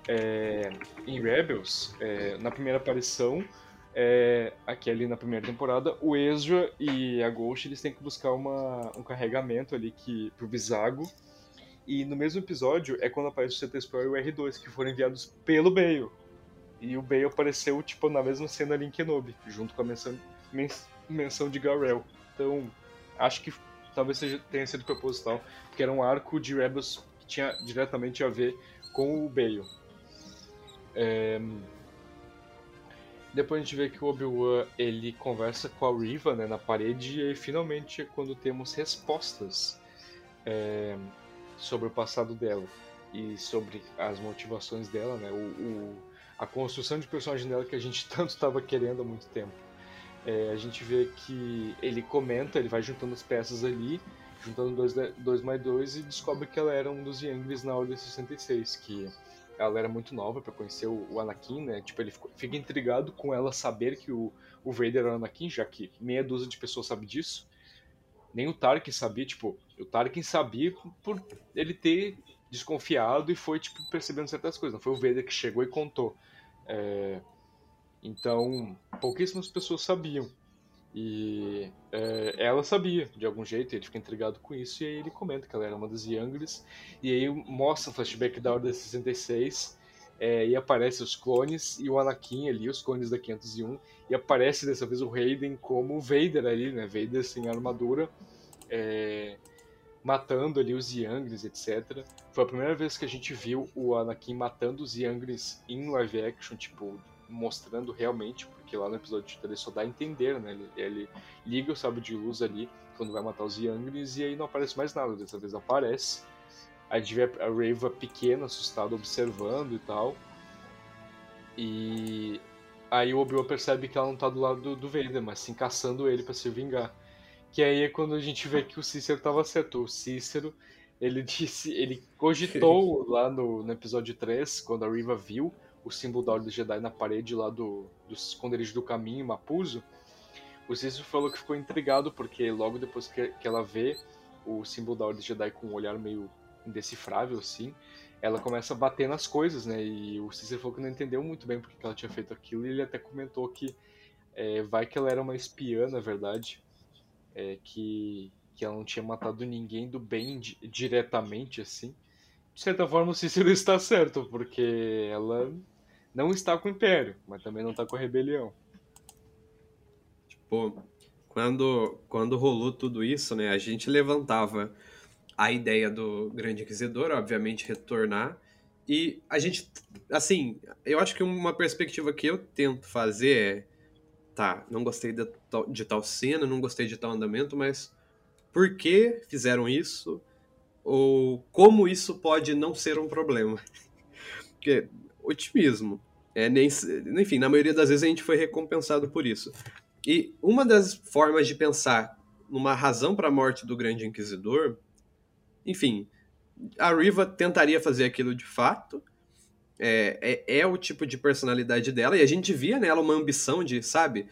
é, em Rebels, é, na primeira aparição, é, aqui ali na primeira temporada, o Ezra e a Ghost eles têm que buscar uma, um carregamento ali que, pro Bisago. E no mesmo episódio é quando aparece o CT-Spore e o R2, que foram enviados pelo Bale. E o Bale apareceu, tipo, na mesma cena ali em Kenobi, junto com a menção, menção de Garel. Então, acho que talvez seja, tenha sido proposital, porque era um arco de Rebels que tinha diretamente a ver com o Bale. É... Depois a gente vê que o Obi-Wan ele conversa com a Riva né, na parede e finalmente é quando temos respostas é, sobre o passado dela e sobre as motivações dela, né, o, o, a construção de personagem dela que a gente tanto estava querendo há muito tempo. É, a gente vê que ele comenta, ele vai juntando as peças ali, juntando dois, dois mais dois e descobre que ela era um dos Younglings na Ordem 66, que ela era muito nova para conhecer o, o, Anakin, né? Tipo, ele ficou, fica intrigado com ela saber que o, o Vader era o Anakin, já que meia dúzia de pessoas sabe disso. Nem o Tarkin sabia, tipo, o Tarkin sabia por ele ter desconfiado e foi, tipo, percebendo certas coisas. Não foi o Vader que chegou e contou. É... Então, pouquíssimas pessoas sabiam. E é, ela sabia, de algum jeito, ele fica intrigado com isso, e aí ele comenta que ela era uma das Younglings, e aí mostra o flashback da Ordem 66, é, e aparece os clones e o Anakin ali, os clones da 501, e aparece dessa vez o Hayden como o Vader ali, né, Vader sem armadura, é, matando ali os Younglings, etc. Foi a primeira vez que a gente viu o Anakin matando os Younglings em live action, tipo, mostrando realmente, porque lá no episódio 3 só dá a entender, né? Ele, ele liga o sábio de luz ali quando vai matar os Younglings e aí não aparece mais nada. Dessa vez aparece. Aí a gente vê a Rava pequena, assustada, observando e tal. E aí o Obi-Wan percebe que ela não tá do lado do, do Vader, mas sim caçando ele para se vingar. Que aí é quando a gente vê que o Cícero tava certo. O Cícero, ele disse, ele cogitou lá no, no episódio 3, quando a Riva viu o símbolo da Ordem Jedi na parede lá do, do esconderijo do caminho, Mapuzo, o Cícero falou que ficou intrigado porque logo depois que, que ela vê o símbolo da Ordem Jedi com um olhar meio indecifrável assim, ela começa a bater nas coisas, né? E o Cícero falou que não entendeu muito bem porque ela tinha feito aquilo e ele até comentou que é, vai que ela era uma espiã, na verdade, é, que, que ela não tinha matado ninguém do bem di diretamente assim. De certa forma, o Cícero está certo, porque ela não está com o Império, mas também não está com a rebelião. Tipo, quando, quando rolou tudo isso, né, a gente levantava a ideia do Grande Inquisidor, obviamente, retornar. E a gente, assim, eu acho que uma perspectiva que eu tento fazer é, tá, não gostei de, de tal cena, não gostei de tal andamento, mas por que fizeram isso? Ou como isso pode não ser um problema? Porque otimismo. É, nem, enfim, na maioria das vezes a gente foi recompensado por isso. E uma das formas de pensar numa razão para a morte do Grande Inquisidor, enfim, a Riva tentaria fazer aquilo de fato. É, é, é, o tipo de personalidade dela, e a gente via nela uma ambição de, sabe,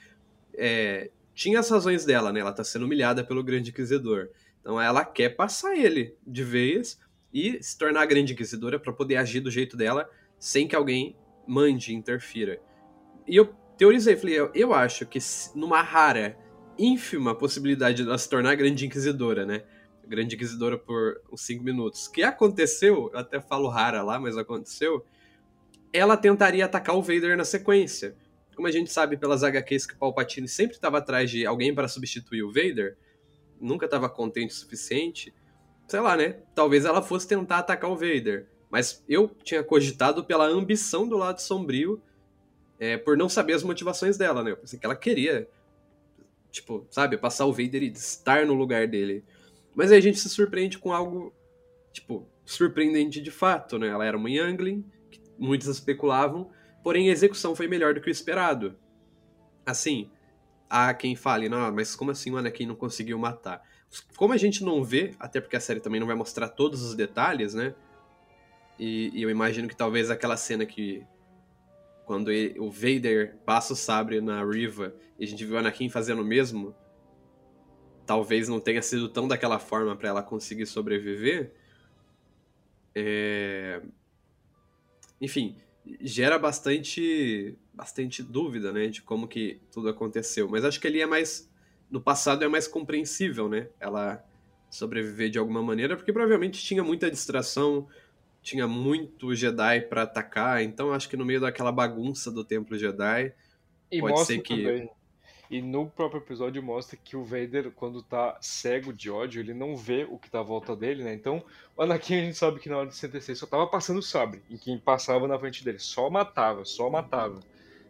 é, tinha as razões dela, né? Ela tá sendo humilhada pelo Grande Inquisidor. Então ela quer passar ele de vez e se tornar a Grande Inquisidora para poder agir do jeito dela sem que alguém mande, interfira. E eu teorizei, falei, eu, acho que numa rara, ínfima possibilidade de ela se tornar a Grande Inquisidora, né? Grande Inquisidora por uns 5 minutos. Que aconteceu, eu até falo rara lá, mas aconteceu. Ela tentaria atacar o Vader na sequência. Como a gente sabe pelas HQs que Palpatine sempre estava atrás de alguém para substituir o Vader, nunca estava contente o suficiente. Sei lá, né? Talvez ela fosse tentar atacar o Vader. Mas eu tinha cogitado pela ambição do lado sombrio, é, por não saber as motivações dela, né? Eu pensei que ela queria, tipo, sabe, passar o Vader e estar no lugar dele. Mas aí a gente se surpreende com algo, tipo, surpreendente de fato, né? Ela era uma Youngling, que muitos especulavam, porém a execução foi melhor do que o esperado. Assim, há quem fale, não, mas como assim o Anakin não conseguiu matar? Como a gente não vê, até porque a série também não vai mostrar todos os detalhes, né? E, e eu imagino que talvez aquela cena que quando ele, o Vader passa o sabre na Riva e a gente viu o Anakin fazendo o mesmo, talvez não tenha sido tão daquela forma para ela conseguir sobreviver. É... Enfim, gera bastante bastante dúvida, né, de como que tudo aconteceu. Mas acho que ali é mais no passado é mais compreensível, né? Ela sobreviver de alguma maneira, porque provavelmente tinha muita distração, tinha muito Jedi para atacar, então acho que no meio daquela bagunça do Templo Jedi e pode ser que também e no próprio episódio mostra que o Vader, quando tá cego de ódio, ele não vê o que tá à volta dele, né? Então, o Anakin a gente sabe que na hora de 66 só tava passando o sabre. E quem passava na frente dele só matava, só matava.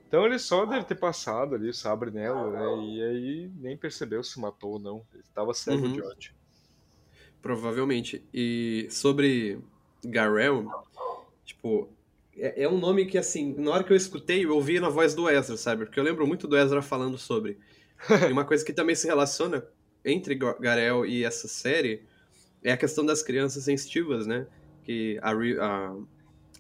Então ele só deve ter passado ali o sabre nela, né? E aí nem percebeu se matou ou não. Ele tava cego Uhum. de ódio. Provavelmente. E sobre Garel, tipo, é, é um nome que, assim, na hora que eu escutei, eu ouvi na voz do Ezra, sabe? Porque eu lembro muito do Ezra falando sobre. E uma coisa que também se relaciona entre Ga- Garel e essa série é a questão das crianças sensitivas, né? Que a, a,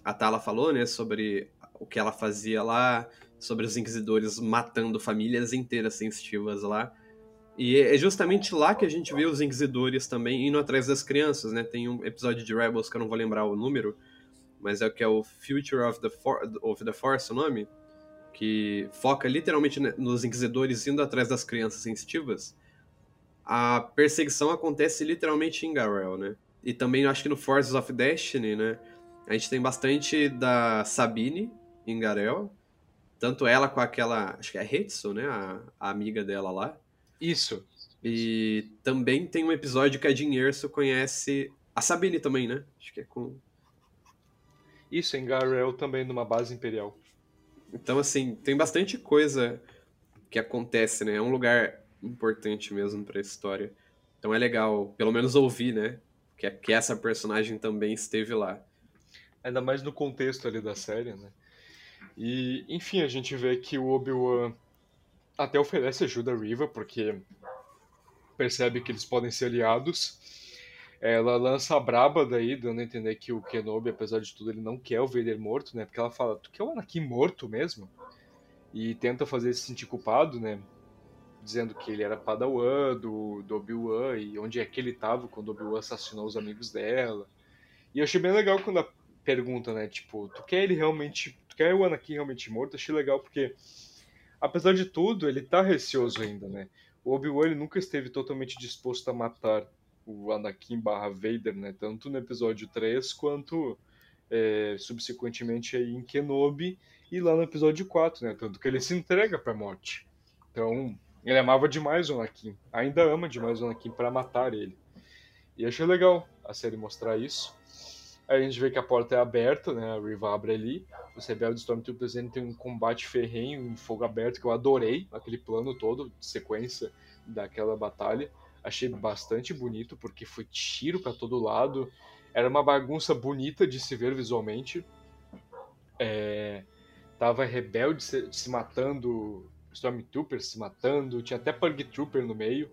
a Tala falou, né? Sobre o que ela fazia lá, sobre os inquisidores matando famílias inteiras sensitivas lá. E é justamente lá que a gente vê os inquisidores também indo atrás das crianças, né? Tem um episódio de Rebels que eu não vou lembrar o número, mas é o que é o Future of the, For of the Force, o nome, que foca literalmente nos inquisidores indo atrás das crianças sensitivas. A perseguição acontece literalmente em Garel, né? E também acho que no Forces of Destiny, né? A gente tem bastante da Sabine em Garel, tanto ela com aquela, acho que é a Hetsu, né? A, a amiga dela lá. Isso. E também tem um episódio que a Jean Erso conhece a Sabine também, né? Acho que é com. Isso, em Garel também, numa base imperial. Então, assim, tem bastante coisa que acontece, né? É um lugar importante mesmo pra história. Então é legal, pelo menos ouvir, né? Que, que essa personagem também esteve lá. Ainda mais no contexto ali da série, né? E, enfim, a gente vê que o Obi-Wan até oferece ajuda a Riva, porque percebe que eles podem ser aliados. Ela lança a braba daí, dando a entender que o Kenobi, apesar de tudo, ele não quer o Vader morto, né? Porque ela fala, tu quer o Anakin morto mesmo? E tenta fazer ele se sentir culpado, né? Dizendo que ele era padawan do, do Obi-Wan e onde é que ele tava quando o Obi-Wan assassinou os amigos dela. E eu achei bem legal quando a pergunta, né? Tipo, tu quer ele realmente. Tu quer o Anakin realmente morto? Achei legal porque, apesar de tudo, ele tá receoso ainda, né? O Obi-Wan ele nunca esteve totalmente disposto a matar o Anakin barra Vader, né? Tanto no episódio 3 quanto é, subsequentemente aí em Kenobi e lá no episódio 4, né? Tanto que ele se entrega pra morte. Então, ele amava demais o Anakin. Ainda ama demais o Anakin para matar ele. E achei legal a série mostrar isso. Aí a gente vê que a porta é aberta, né? A Riva abre ali. Os rebeldes Stormtroopers tem um combate ferrenho em fogo aberto que eu adorei, aquele plano todo de sequência daquela batalha. Achei bastante bonito porque foi tiro para todo lado. Era uma bagunça bonita de se ver visualmente. É... Tava rebelde se, se matando, Stormtroopers se matando, tinha até Purg Trooper no meio.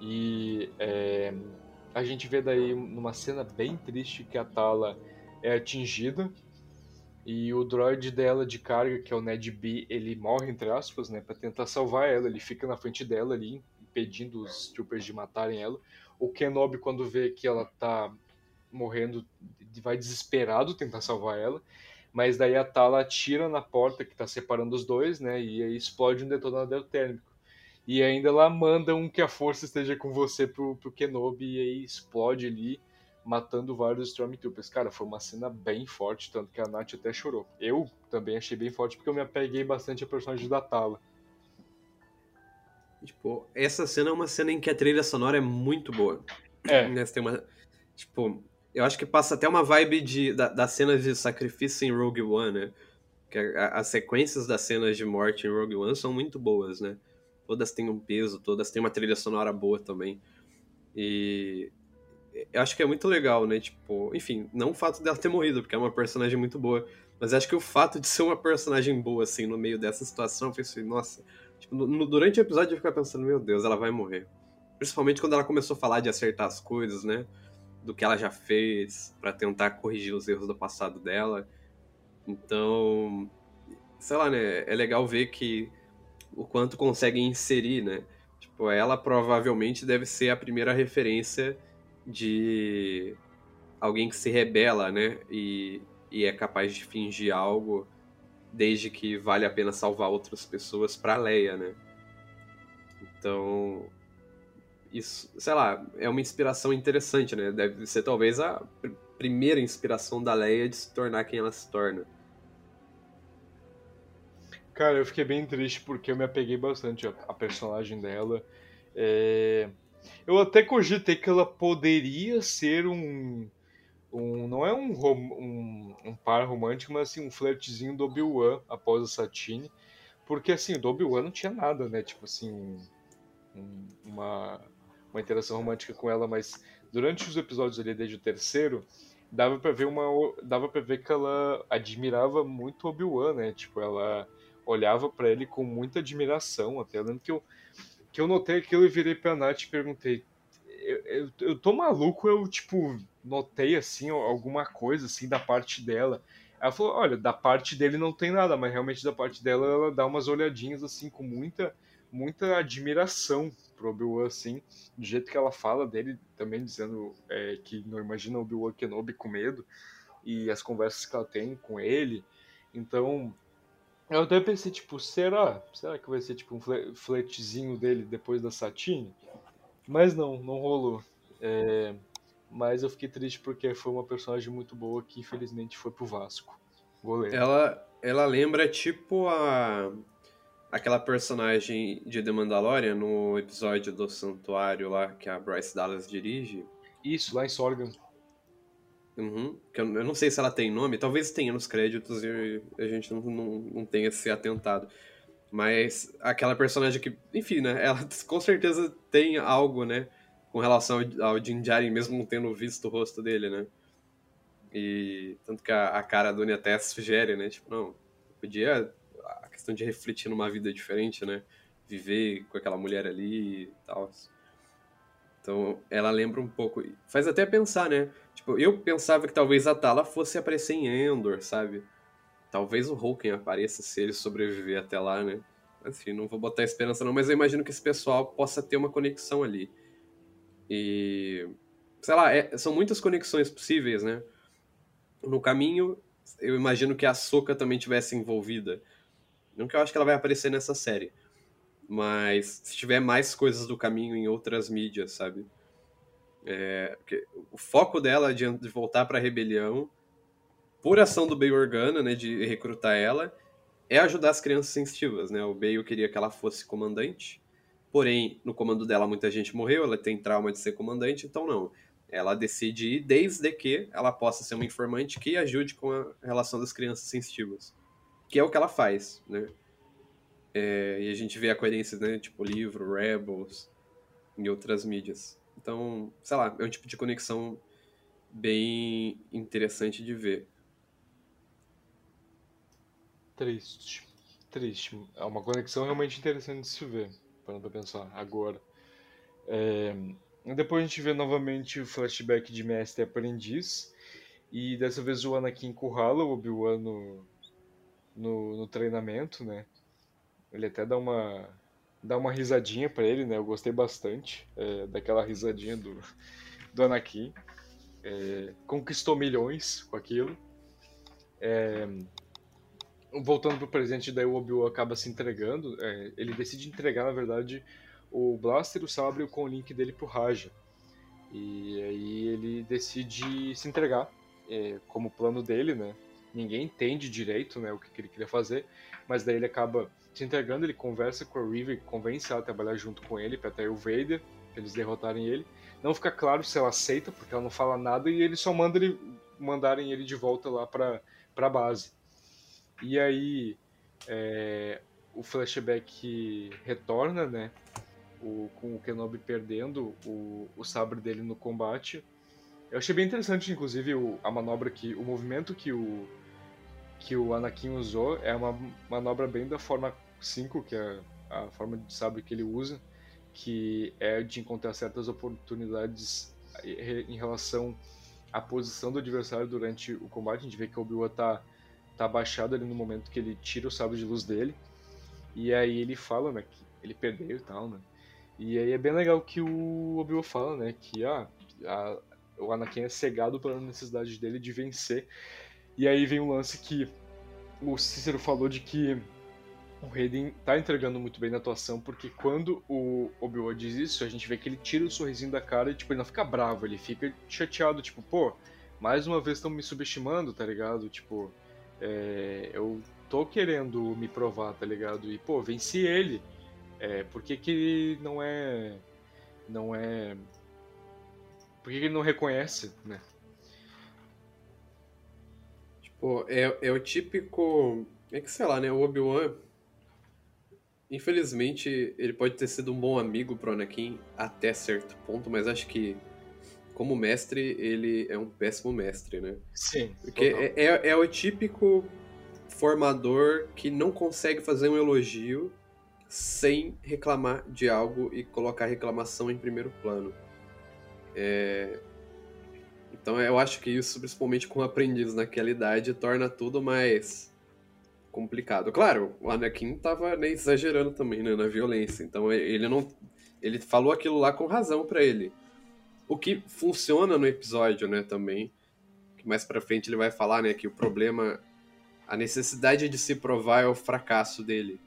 E é, a gente vê daí numa cena bem triste que a Tala é atingida e o droid dela de carga, que é o Ned B, ele morre entre aspas, né, para tentar salvar ela. Ele fica na frente dela ali, impedindo os troopers de matarem ela. O Kenobi quando vê que ela tá morrendo, vai desesperado tentar salvar ela. Mas daí a Tala atira na porta que tá separando os dois, né, e aí explode um detonador térmico. E ainda ela manda um que a força esteja com você pro, pro Kenobi e aí explode ali, matando vários Stormtroopers. Cara, foi uma cena bem forte, tanto que a Nath até chorou. Eu também achei bem forte porque eu me apeguei bastante a personagem da Tala. Tipo, essa cena é uma cena em que a trilha sonora é muito boa. É, Né, você tem uma. Tipo, eu acho que passa até uma vibe de, da, das cenas de sacrifício em Rogue One, né? Que a- a- as sequências das cenas de morte em Rogue One são muito boas, né? Todas têm um peso, todas têm uma trilha sonora boa também. E eu acho que é muito legal, né? Tipo, enfim, não o fato dela ter morrido, porque é uma personagem muito boa, mas acho que o fato de ser uma personagem boa, assim, no meio dessa situação, eu pensei, nossa. Tipo, no, durante o episódio eu ficava pensando, meu Deus, ela vai morrer. Principalmente quando ela começou a falar de acertar as coisas, né? Do que ela já fez para tentar corrigir os erros do passado dela. Então, sei lá, né? É legal ver que o quanto consegue inserir, né? Tipo, ela provavelmente deve ser a primeira referência de alguém que se rebela, né? E, e é capaz de fingir algo desde que vale a pena salvar outras pessoas para Leia, né? Então, isso, sei lá, é uma inspiração interessante, né? Deve ser talvez a pr primeira inspiração da Leia de se tornar quem ela se torna. Cara, eu fiquei bem triste porque eu me apeguei bastante à personagem dela. É... Eu até cogitei que ela poderia ser um. Um não é um, um, um par romântico, mas assim, um flertezinho do Obi-Wan após a Satine. Porque assim, do Obi-Wan não tinha nada, né? Tipo assim, um, uma, uma interação romântica com ela, mas durante os episódios ali, desde o terceiro, dava para ver uma. dava para ver que ela admirava muito Obi-Wan, né? Tipo, ela olhava para ele com muita admiração. Até lembro que eu que eu notei aquilo e virei pra Nath e perguntei. Eu, eu, tô maluco, eu, tipo, notei, assim, alguma coisa, assim, da parte dela. Ela falou, olha, da parte dele não tem nada, mas realmente da parte dela ela dá umas olhadinhas, assim, com muita, muita admiração pro Obi-Wan, assim, do jeito que ela fala dele, também dizendo é, que não imagina o Obi-Wan Kenobi com medo, e as conversas que ela tem com ele. Então, eu até pensei, tipo, será? Será que vai ser tipo um fletezinho dele depois da Satine? Mas não, não rolou. É... Mas eu fiquei triste porque foi uma personagem muito boa que infelizmente foi pro Vasco. Goleiro. Ela, ela lembra tipo a aquela personagem de The Mandalorian no episódio do Santuário lá que a Bryce Dallas dirige. Isso, lá em Sorgan. Uhum. Eu, não sei se ela tem nome, talvez tenha nos créditos e a gente não, não, não tenha se atentado. Mas aquela personagem que, enfim, né? Ela com certeza tem algo, né? Com relação ao, ao mesmo não tendo visto o rosto dele, né? E tanto que a, a cara do até sugere, né? Tipo, não, podia a questão de refletir numa vida diferente, né? Viver com aquela mulher ali e tal. Então, ela lembra um pouco. Faz até pensar, né? Tipo, eu pensava que talvez a Tala fosse aparecer em Endor, sabe? Talvez o Hulken apareça se ele sobreviver até lá, né? Enfim, não vou botar esperança não, mas eu imagino que esse pessoal possa ter uma conexão ali. E... Sei lá, é, são muitas conexões possíveis, né? No caminho, eu imagino que a Soka também tivesse envolvida. Não que eu acho que ela vai aparecer nessa série. Mas se tiver mais coisas do caminho em outras mídias, sabe? É, o foco dela de, de voltar para a rebelião, por ação do Bale Organa, né, de recrutar ela, é ajudar as crianças sensitivas, né? O Bale queria que ela fosse comandante, porém, no comando dela muita gente morreu, ela tem trauma de ser comandante, então não. Ela decide ir desde que ela possa ser uma informante que ajude com a relação das crianças sensitivas. Que é o que ela faz, né? É, e a gente vê a coerência, né? Tipo, livro, Rebels e outras mídias. Então, sei lá, é um tipo de conexão bem interessante de ver. Triste. Triste. É uma conexão realmente interessante de se ver, para pensar, agora. É... Depois a gente vê novamente o flashback de mestre e aprendiz. E dessa vez o Anakin encurrala o Obi-Wan no, no, no treinamento, né? Ele até dá uma dar uma risadinha para ele, né? Eu gostei bastante é, daquela risadinha do, do Anakin. É, conquistou milhões com aquilo. É, voltando pro presente, daí o Obi-Wan acaba se entregando. É, ele decide entregar, na verdade, o Blaster, o Sabre com o link dele pro Raja. E aí ele decide se entregar, é, como plano dele, né? Ninguém entende direito né, o que, que ele queria fazer, mas daí ele acaba se entregando, ele conversa com a River, convence ela a trabalhar junto com ele para atrair o Vader, pra eles derrotarem ele. Não fica claro se ela aceita, porque ela não fala nada, e ele só manda ele, mandarem ele de volta lá pra, pra base. E aí é, o flashback retorna, né? o, com o Kenobi perdendo o, o sabre dele no combate. Eu achei bem interessante, inclusive, o, a manobra que. o movimento que o, que o Anakin usou é uma manobra bem da forma 5, que é a forma de sabre que ele usa, que é de encontrar certas oportunidades em relação à posição do adversário durante o combate. A gente vê que o Obi-Wan tá, tá abaixado ali no momento que ele tira o sabre de luz dele. E aí ele fala, né, que ele perdeu e tal, né? E aí é bem legal que o Obi-Wan fala, né, que ah, a, o Anakin é cegado pela necessidade dele de vencer. E aí vem um lance que o Cícero falou de que o Hayden tá entregando muito bem na atuação, porque quando o Obi-Wan diz isso, a gente vê que ele tira o sorrisinho da cara e, tipo, ele não fica bravo, ele fica chateado, tipo, pô, mais uma vez estão me subestimando, tá ligado? Tipo, é, eu tô querendo me provar, tá ligado? E, pô, venci ele. É, por que que não é... não é... Por que, que ele não reconhece, né? Tipo, é, é o típico... É que, sei lá, né, o Obi-Wan Infelizmente, ele pode ter sido um bom amigo pro Anakin até certo ponto, mas acho que como mestre, ele é um péssimo mestre, né? Sim. Porque é, é, é, o típico formador que não consegue fazer um elogio sem reclamar de algo e colocar a reclamação em primeiro plano. É... Então eu acho que isso, principalmente com aprendiz naquela idade, torna tudo mais complicado. Claro, o Anakin tava né, exagerando também né, na violência, então ele não. Ele falou aquilo lá com razão para ele. O que funciona no episódio, né, também. Que mais pra frente ele vai falar, né, que o problema. A necessidade de se provar é o fracasso dele.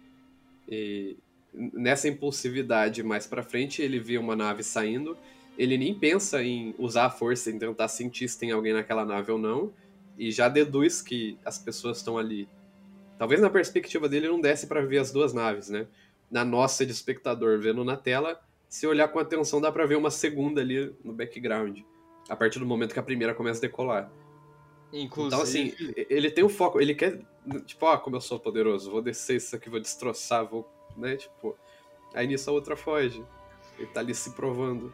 E nessa impulsividade mais pra frente, ele vê uma nave saindo. Ele nem pensa em usar a força, em tentar sentir se tem alguém naquela nave ou não. E já deduz que as pessoas estão ali Talvez na perspectiva dele não desse para ver as duas naves, né? Na nossa de espectador vendo na tela, se olhar com atenção dá para ver uma segunda ali no background, a partir do momento que a primeira começa a decolar. Inclusive... Então assim, ele tem um foco, ele quer, tipo, ó, ah, como eu sou poderoso, vou descer isso aqui, vou destroçar, vou, né, tipo... Aí nisso a outra foge. Ele tá ali se provando.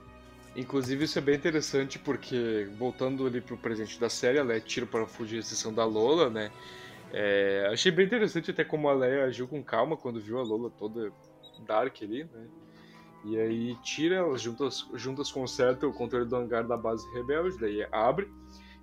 Inclusive isso é bem interessante porque, voltando ali pro presente da série, ela é tiro para fugir, exceção da Lola, né? É, achei bem interessante até como a Leia agiu com calma quando viu a Lola toda dark ali, né? E aí tira elas juntas, juntas consertam o controle do hangar da base rebelde, daí abre.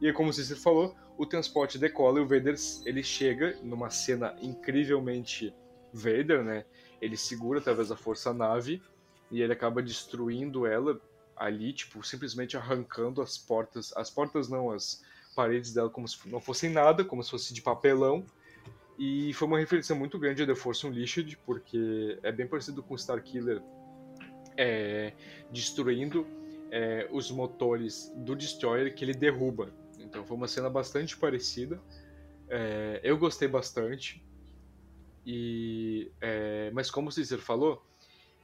E aí, como você falou, o transporte decola e o Vader ele chega numa cena incrivelmente Vader, né? Ele segura através da força nave e ele acaba destruindo ela ali, tipo, simplesmente arrancando as portas, as portas não, as paredes dela como se não fossem nada, como se fosse de papelão. E foi uma referência muito grande a The Force Unleashed, porque é bem parecido com Starkiller é, destruindo é, os motores do Destroyer que ele derruba. Então foi uma cena bastante parecida. É, eu gostei bastante. E, é, mas como o Cícero falou,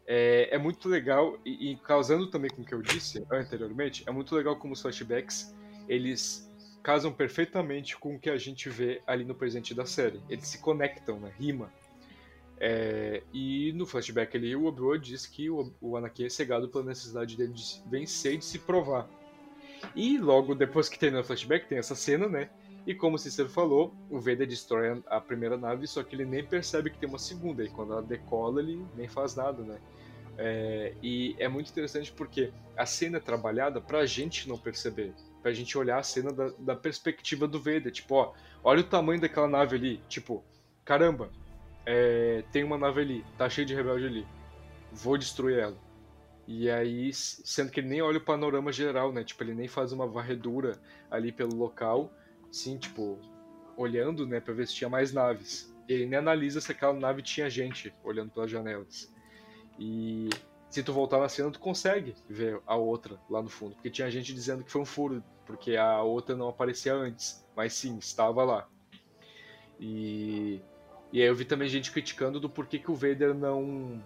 é, é, muito legal, e, e causando também com o que eu disse anteriormente, é muito legal como os flashbacks eles casam perfeitamente com o que a gente vê ali no presente da série. Eles se conectam, né? Rima. É, e no flashback ali, o Obi-Wan diz que o, o Anakin é cegado pela necessidade dele de vencer e de se provar. E logo depois que tem no flashback, tem essa cena, né? E como o Cícero falou, o Vader destrói a primeira nave, só que ele nem percebe que tem uma segunda. E quando ela decola, ele nem faz nada, né? É, e é muito interessante porque a cena é trabalhada pra gente não perceber pra gente olhar a cena da, da perspectiva do Vader. Tipo, ó, olha o tamanho daquela nave ali. Tipo, caramba, é, tem uma nave ali, tá cheio de rebelde ali. Vou destruir ela. E aí, sendo que ele nem olha o panorama geral, né? Tipo, ele nem faz uma varredura ali pelo local. Sim, tipo, olhando, né, pra ver se tinha mais naves. Ele nem analisa se aquela nave tinha gente olhando pelas janelas. E se tu voltar na cena, tu consegue ver a outra lá no fundo. Porque tinha gente dizendo que foi um furo, porque a outra não aparecia antes. Mas sim, estava lá. E, e aí eu vi também gente criticando do porquê que o Vader não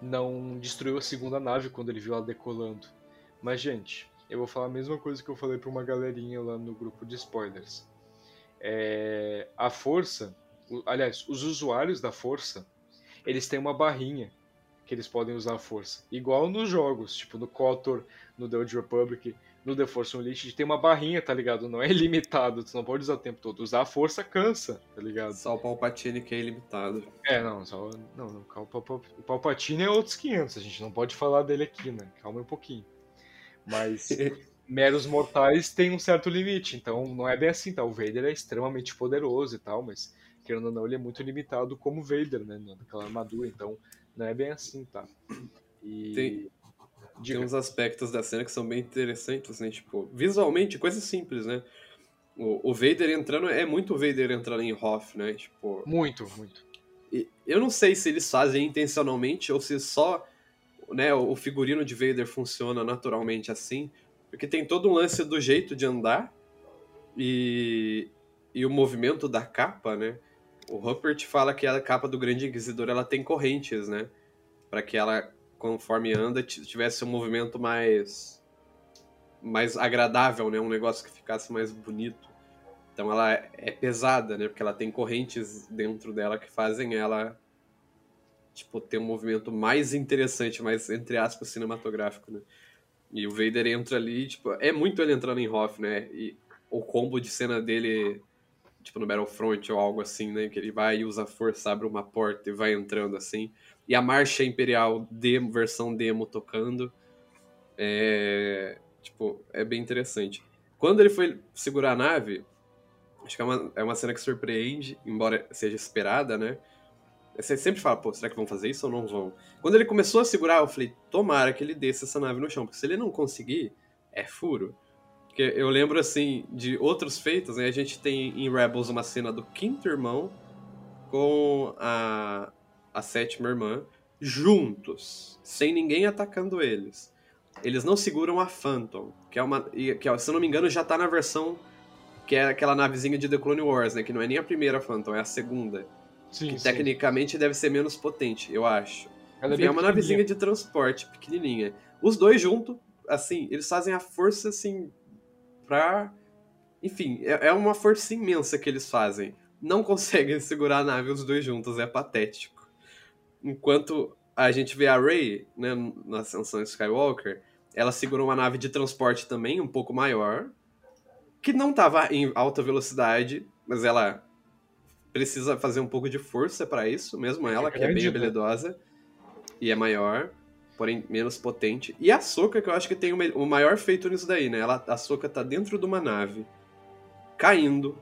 não destruiu a segunda nave quando ele viu ela decolando. Mas, gente, eu vou falar a mesma coisa que eu falei para uma galerinha lá no grupo de spoilers. É, a força, aliás, os usuários da força, eles têm uma barrinha que eles podem usar a força. Igual nos jogos, tipo no KOTOR, no The Old Republic, no The Force Unleashed, tem uma barrinha, tá ligado? Não é ilimitado, tu não pode usar o tempo todo. Usar a força cansa, tá ligado? Só o Palpatine que é ilimitado. É, não, só. Não, não, o Palpatine é outros 500, a gente não pode falar dele aqui, né? Calma um pouquinho. Mas meros mortais têm um certo limite, então não é bem assim, tá? O Vader é extremamente poderoso e tal, mas querendo ou não, ele é muito limitado como Vader, né? Naquela armadura, então não é bem assim, tá? E. Tem Diga. Tem uns aspectos da cena que são bem interessantes, né? Tipo, visualmente, coisa simples, né? O, o Vader entrando é muito Vader entrando em Hoth, né? Tipo. Muito, muito. E eu não sei se eles fazem intencionalmente ou se só né, o figurino de Vader funciona naturalmente assim. Porque tem todo um lance do jeito de andar e, e o movimento da capa, né? O Rupert fala que a capa do Grande Inquisidor ela tem correntes, né? Para que ela conforme anda, tivesse um movimento mais mais agradável, né? Um negócio que ficasse mais bonito. Então ela é pesada, né? Porque ela tem correntes dentro dela que fazem ela tipo ter um movimento mais interessante, mais entre aspas cinematográfico, né? E o Vader entra ali, tipo, é muito ele entrando em Hoth, né? E o combo de cena dele, tipo no Battlefront ou algo assim, né? Que ele vai e usa a força, abre uma porta e vai entrando assim e a Marcha Imperial demo, versão demo tocando. É, tipo, é bem interessante. Quando ele foi segurar a nave, acho que é uma, é uma cena que surpreende, embora seja esperada, né? Você sempre fala, pô, será que vão fazer isso ou não vão? Quando ele começou a segurar, eu falei, tomara que ele desça essa nave no chão, porque se ele não conseguir, é furo. Porque eu lembro, assim, de outros feitos, né? A gente tem em Rebels uma cena do quinto irmão com a, a sétima irmã, juntos, sem ninguém atacando eles. Eles não seguram a Phantom, que é uma. que se eu não me engano já tá na versão que é aquela navezinha de The Clone Wars, né? Que não é nem a primeira Phantom, é a segunda. Sim, que sim. tecnicamente deve ser menos potente, eu acho. Ela é, é uma navezinha de transporte pequenininha. Os dois juntos, assim, eles fazem a força assim pra. Enfim, é, é uma força imensa que eles fazem. Não conseguem segurar a nave os dois juntos, é patético enquanto a gente vê a Rey, né, na ascensão Skywalker, ela segura uma nave de transporte também, um pouco maior, que não estava em alta velocidade, mas ela precisa fazer um pouco de força para isso, mesmo ela, é que é bem né? habilidosa, e é maior, porém menos potente. E a Soka, que eu acho que tem o maior feito nisso daí, né? Ela, a Soka tá dentro de uma nave, caindo,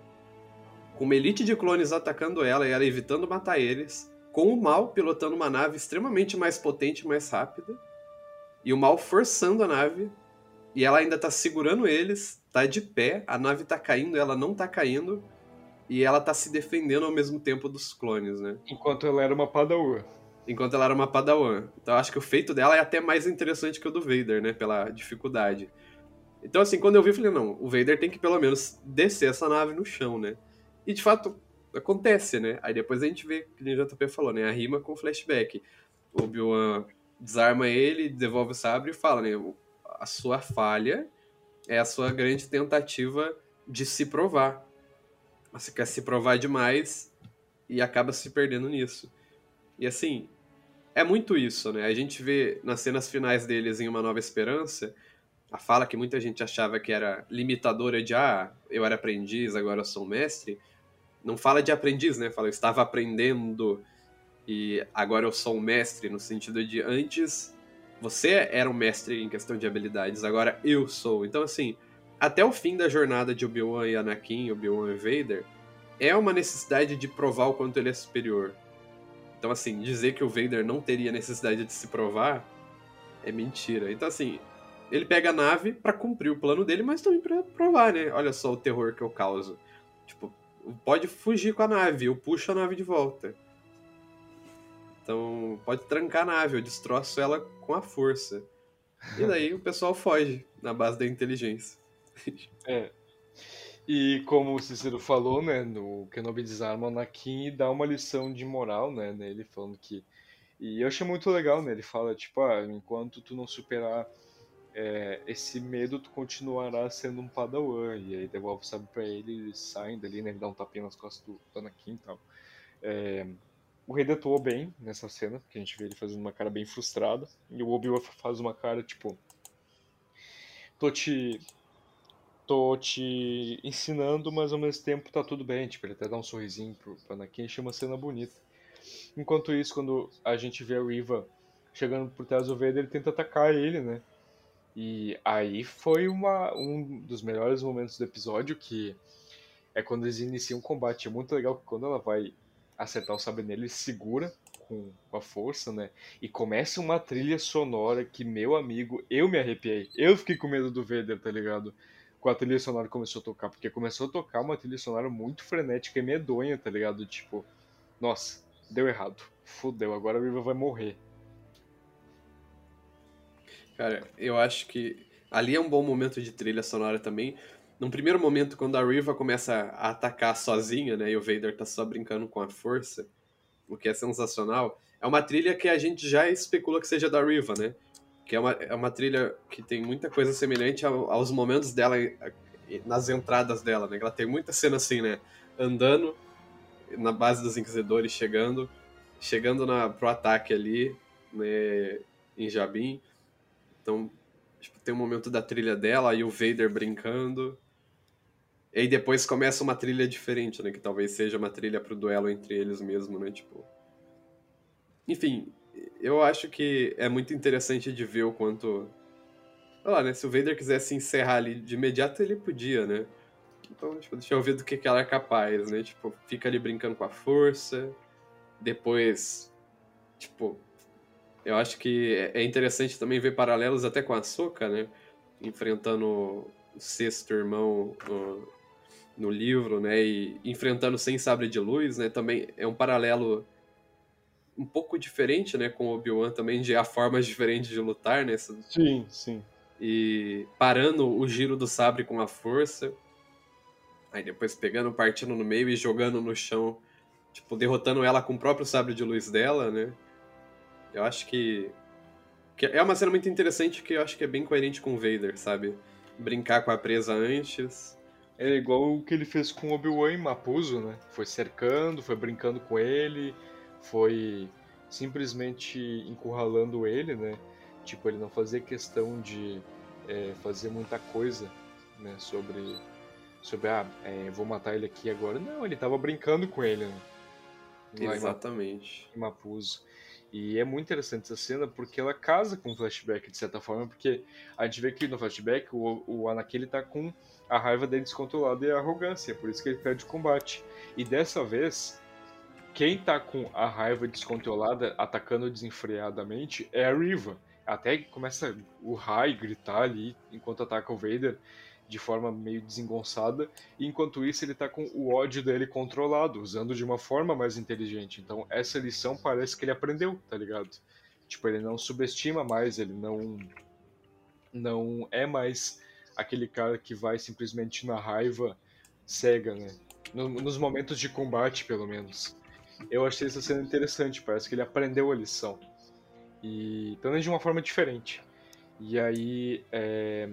com uma elite de clones atacando ela e ela evitando matar eles com o Mal pilotando uma nave extremamente mais potente e mais rápida, e o Mal forçando a nave, e ela ainda tá segurando eles, tá de pé, a nave tá caindo, ela não tá caindo, e ela tá se defendendo ao mesmo tempo dos clones, né? Enquanto ela era uma padawan. Enquanto ela era uma padawan. Então acho que o feito dela é até mais interessante que o do Vader, né? Pela dificuldade. Então assim, quando eu vi, eu falei, não, o Vader tem que pelo menos descer essa nave no chão, né? E de fato, acontece, né? Aí depois a gente vê, que o JP falou, né? A rima com flashback. O Obi-Wan desarma ele, devolve o sabre e fala, né? A sua falha é a sua grande tentativa de se provar. Você quer se provar demais e acaba se perdendo nisso. E assim, é muito isso, né? A gente vê nas cenas finais deles em Uma Nova Esperança a fala que muita gente achava que era limitadora de ah, eu era aprendiz, agora eu sou mestre não fala de aprendiz, né? Fala, eu estava aprendendo e agora eu sou um mestre, no sentido de antes você era um mestre em questão de habilidades, agora eu sou. Então, assim, até o fim da jornada de Obi-Wan e Anakin, Obi-Wan e Vader, é uma necessidade de provar o quanto ele é superior. Então, assim, dizer que o Vader não teria necessidade de se provar é mentira. Então, assim, ele pega a nave para cumprir o plano dele, mas também para provar, né? Olha só o terror que eu causo. Tipo, pode fugir com a nave, eu puxo a nave de volta. Então, pode trancar a nave, eu destroço ela com a força. E daí o pessoal foge na base da inteligência. É. E como o Cícero falou, né, no Kenobi desarma o Anakin e dá uma lição de moral, né, nele falando que e eu achei muito legal, né? Ele fala tipo, ah, enquanto tu não superar é, esse medo continuará sendo um padawan. E aí devolve sabe pra ele, saem dali, né? Ele dá um tapinha nas costas do, Anakin e tal. É, o rei atuou bem nessa cena, que a gente vê ele fazendo uma cara bem frustrada, e o Obi-Wan faz uma cara tipo. Tô te. tô te ensinando, mas ao mesmo tempo tá tudo bem. Tipo, ele até dá um sorrisinho pro, Anakin, achei uma cena bonita. Enquanto isso, quando a gente vê a Riva chegando por trás do Vader, ele tenta atacar ele, né? E aí foi uma, um dos melhores momentos do episódio, que é quando eles iniciam o combate. É muito legal que quando ela vai acertar o sabre nele, ele segura com a força, né? E começa uma trilha sonora que, meu amigo, eu me arrepiei. Eu fiquei com medo do Vader, tá ligado? Com a trilha sonora começou a tocar, porque começou a tocar uma trilha sonora muito frenética e medonha, tá ligado? Tipo, nossa, deu errado. Fudeu, agora a Riva vai morrer. Cara, eu acho que ali é um bom momento de trilha sonora também. Num primeiro momento, quando a Riva começa a atacar sozinha, né, e o Vader tá só brincando com a força, o que é sensacional, é uma trilha que a gente já especula que seja da Riva, né? Que é uma, é uma trilha que tem muita coisa semelhante aos momentos dela nas entradas dela, né? Ela tem muita cena assim, né? Andando na base dos Inquisidores, chegando, chegando na, pro ataque ali, né, em Jabim. Então, tipo, tem um momento da trilha dela e o Vader brincando. E aí depois começa uma trilha diferente, né? Que talvez seja uma trilha pro duelo entre eles mesmo, né? Tipo. Enfim, eu acho que é muito interessante de ver o quanto. Sei lá, né? Se o Vader quisesse encerrar ali de imediato, ele podia, né? Então, tipo, deixa eu ver do que, que ela é capaz, né? Tipo, fica ali brincando com a força. Depois, tipo, eu acho que é interessante também ver paralelos até com a Soka, né? Enfrentando o sexto irmão no, no, livro, né? E enfrentando sem sabre de luz, né? Também é um paralelo um pouco diferente, né? Com o Obi-Wan também, de há formas diferentes de lutar, né? Sim, sim. E parando o giro do sabre com a força. Aí depois pegando, partindo no meio e jogando no chão. Tipo, derrotando ela com o próprio sabre de luz dela, né? Eu acho que, que é uma cena muito interessante que eu acho que é bem coerente com o Vader, sabe? Brincar com a presa antes. É igual o que ele fez com Obi-Wan em Mapuzo, né? Foi cercando, foi brincando com ele, foi simplesmente encurralando ele, né? Tipo, ele não fazia questão de é, fazer muita coisa, né? Sobre, sobre ah, é, vou matar ele aqui agora. Não, ele tava brincando com ele, né? Exatamente. Em Mapuzo. E é muito interessante essa cena porque ela casa com o flashback, de certa forma, porque a gente vê que no flashback o, o Anakin ele tá com a raiva dele descontrolada e a arrogância, por isso que ele perde o combate. E dessa vez, quem tá com a raiva descontrolada, atacando desenfreadamente, é a Riva. Até que começa o Rai gritar ali enquanto ataca o Vader de forma meio desengonçada, e enquanto isso ele tá com o ódio dele controlado, usando de uma forma mais inteligente. Então essa lição parece que ele aprendeu, tá ligado? Tipo, ele não subestima mais, ele não não é mais aquele cara que vai simplesmente na raiva cega, né? No, nos momentos de combate, pelo menos. Eu achei essa cena interessante, parece que ele aprendeu a lição. E também de uma forma diferente. E aí, é,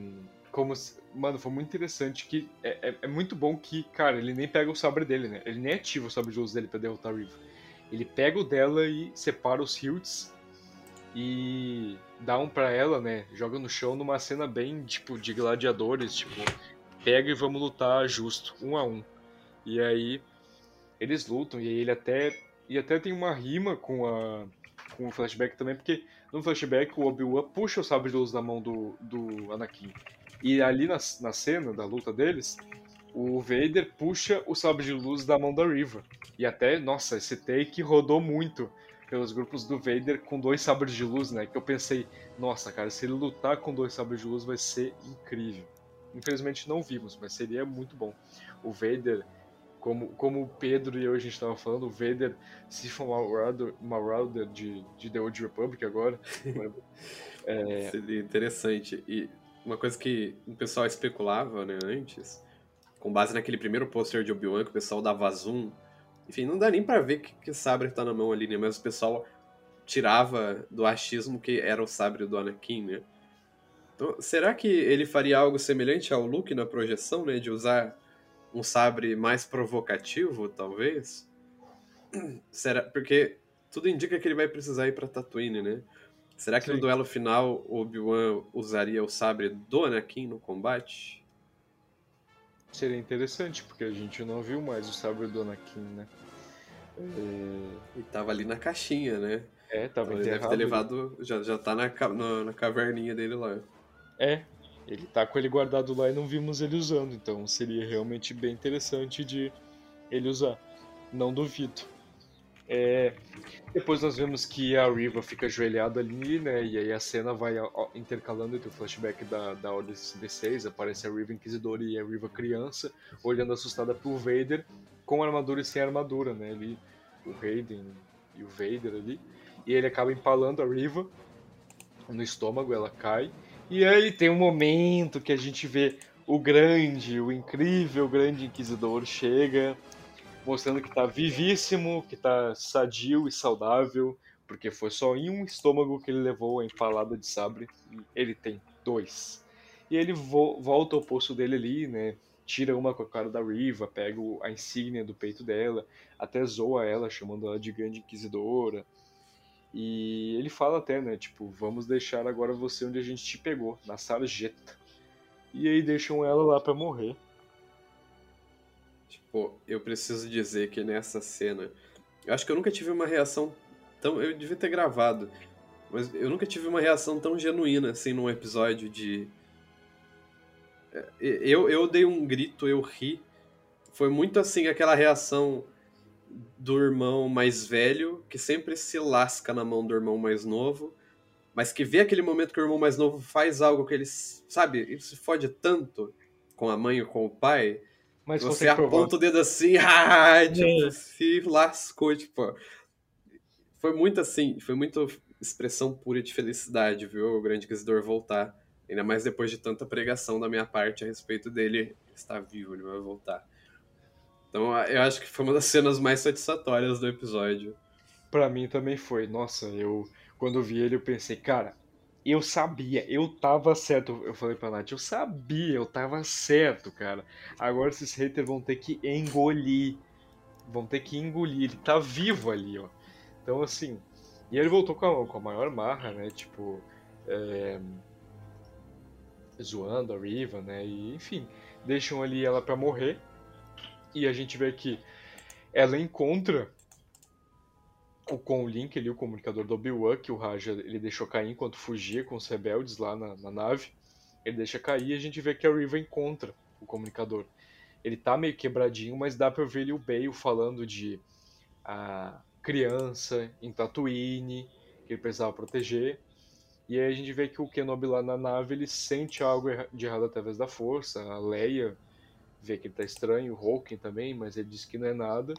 como Mano, foi muito interessante que é, é, é, muito bom que, cara, ele nem pega o sabre dele, né? Ele nem ativa o sabre de luz dele pra derrotar a Riva. Ele pega o dela e separa os hilts e dá um pra ela, né? Joga no chão numa cena bem, tipo, de gladiadores, tipo, pega e vamos lutar justo, um a um. E aí eles lutam e aí ele até e até tem uma rima com a com o flashback também, porque no flashback o Obi-Wan puxa o sabre de luz da mão do, do Anakin. E ali na, na cena da luta deles, o Vader puxa o sabre de luz da mão da Riva. E até, nossa, esse take rodou muito pelos grupos do Vader com dois sabres de luz, né? Que eu pensei, nossa, cara, se ele lutar com dois sabres de luz vai ser incrível. Infelizmente não vimos, mas seria muito bom. O Vader, como, como o Pedro e eu a gente estava falando, o Vader se for Marauder, Marauder de, de The Old Republic agora. é... Seria interessante. E uma coisa que o pessoal especulava né, antes, com base naquele primeiro pôster de Obi-Wan que o pessoal dava zoom. Enfim, não dá nem para ver que, que sabre tá na mão ali, né? Mas o pessoal tirava do achismo que era o sabre do Anakin, né? Então, será que ele faria algo semelhante ao Luke na projeção, né? De usar um sabre mais provocativo, talvez? Será? Porque tudo indica que ele vai precisar ir pra Tatooine, né? Será que Sim. no duelo final o Obi-Wan usaria o sabre do Anakin no combate? Seria interessante, porque a gente não viu mais o sabre do Anakin, né? É, E tava ali na caixinha, né? é tava Ele deve enterrado. ter levado. Já, já tá na, na, na caverninha dele lá. É, ele tá com ele guardado lá e não vimos ele usando, então seria realmente bem interessante de ele usar. Não duvido. É, depois nós vemos que a Riva fica ajoelhada ali, né? E aí a cena vai intercalando entre o flashback da, da Ordem 66, aparece a Riva Inquisidora e a Riva criança, olhando assustada pro Vader, com armadura e sem armadura, né? Ali, o Hayden e o Vader ali. E ele acaba empalando a Riva no estômago, ela cai. E aí tem um momento que a gente vê o grande, o incrível grande Inquisidor chega, mostrando que tá vivíssimo, que tá sadio e saudável, porque foi só em um estômago que ele levou a empalada de sabre, ele tem dois. E ele vo- volta ao posto dele ali, né? Tira uma com a cara da Riva, pega a insígnia do peito dela, até zoa ela, chamando ela de grande inquisidora. E ele fala até, né? Tipo, vamos deixar agora você onde a gente te pegou, na sarjeta. E aí deixam ela lá pra morrer. Tipo, eu preciso dizer que nessa cena. Eu acho que eu nunca tive uma reação tão. Eu devia ter gravado. Mas eu nunca tive uma reação tão genuína assim num episódio de. É, Eu, eu dei um grito, eu ri. Foi muito assim aquela reação do irmão mais velho, que sempre se lasca na mão do irmão mais novo, mas que vê aquele momento que o irmão mais novo faz algo que ele, sabe, ele se fode tanto com a mãe ou com o pai, Mas você aponta o dedo assim, ah, tipo, É. se lascou, tipo. Foi muito assim, foi muito expressão pura de felicidade, viu? O Grande Inquisidor voltar. Ainda mais depois de tanta pregação da minha parte a respeito dele. Está vivo, ele vai voltar. Então eu acho que foi uma das cenas mais satisfatórias do episódio. Pra mim também foi. Nossa, eu quando eu vi ele eu pensei, cara, eu sabia, eu tava certo. Eu falei pra Nath, eu sabia, eu tava certo, cara. Agora esses haters vão ter que engolir. Vão ter que engolir. Ele tá vivo ali, ó. Então assim. E ele voltou com a, com a maior marra, né? Tipo. é, zoando a Riva, né? E enfim. Deixam ali ela pra morrer. E a gente vê que ela encontra com o Link ali, o comunicador do Obi-Wan, que o Raja ele deixou cair enquanto fugia com os rebeldes lá na, na nave. Ele deixa cair e a gente vê que a Riva encontra o comunicador. Ele tá meio quebradinho, mas dá pra ver ali o Bale falando de a criança em Tatooine, que ele precisava proteger. E aí a gente vê que o Kenobi lá na nave, ele sente algo de errado através da força. A Leia vê que ele tá estranho, o Hulken também, mas ele diz que não é nada.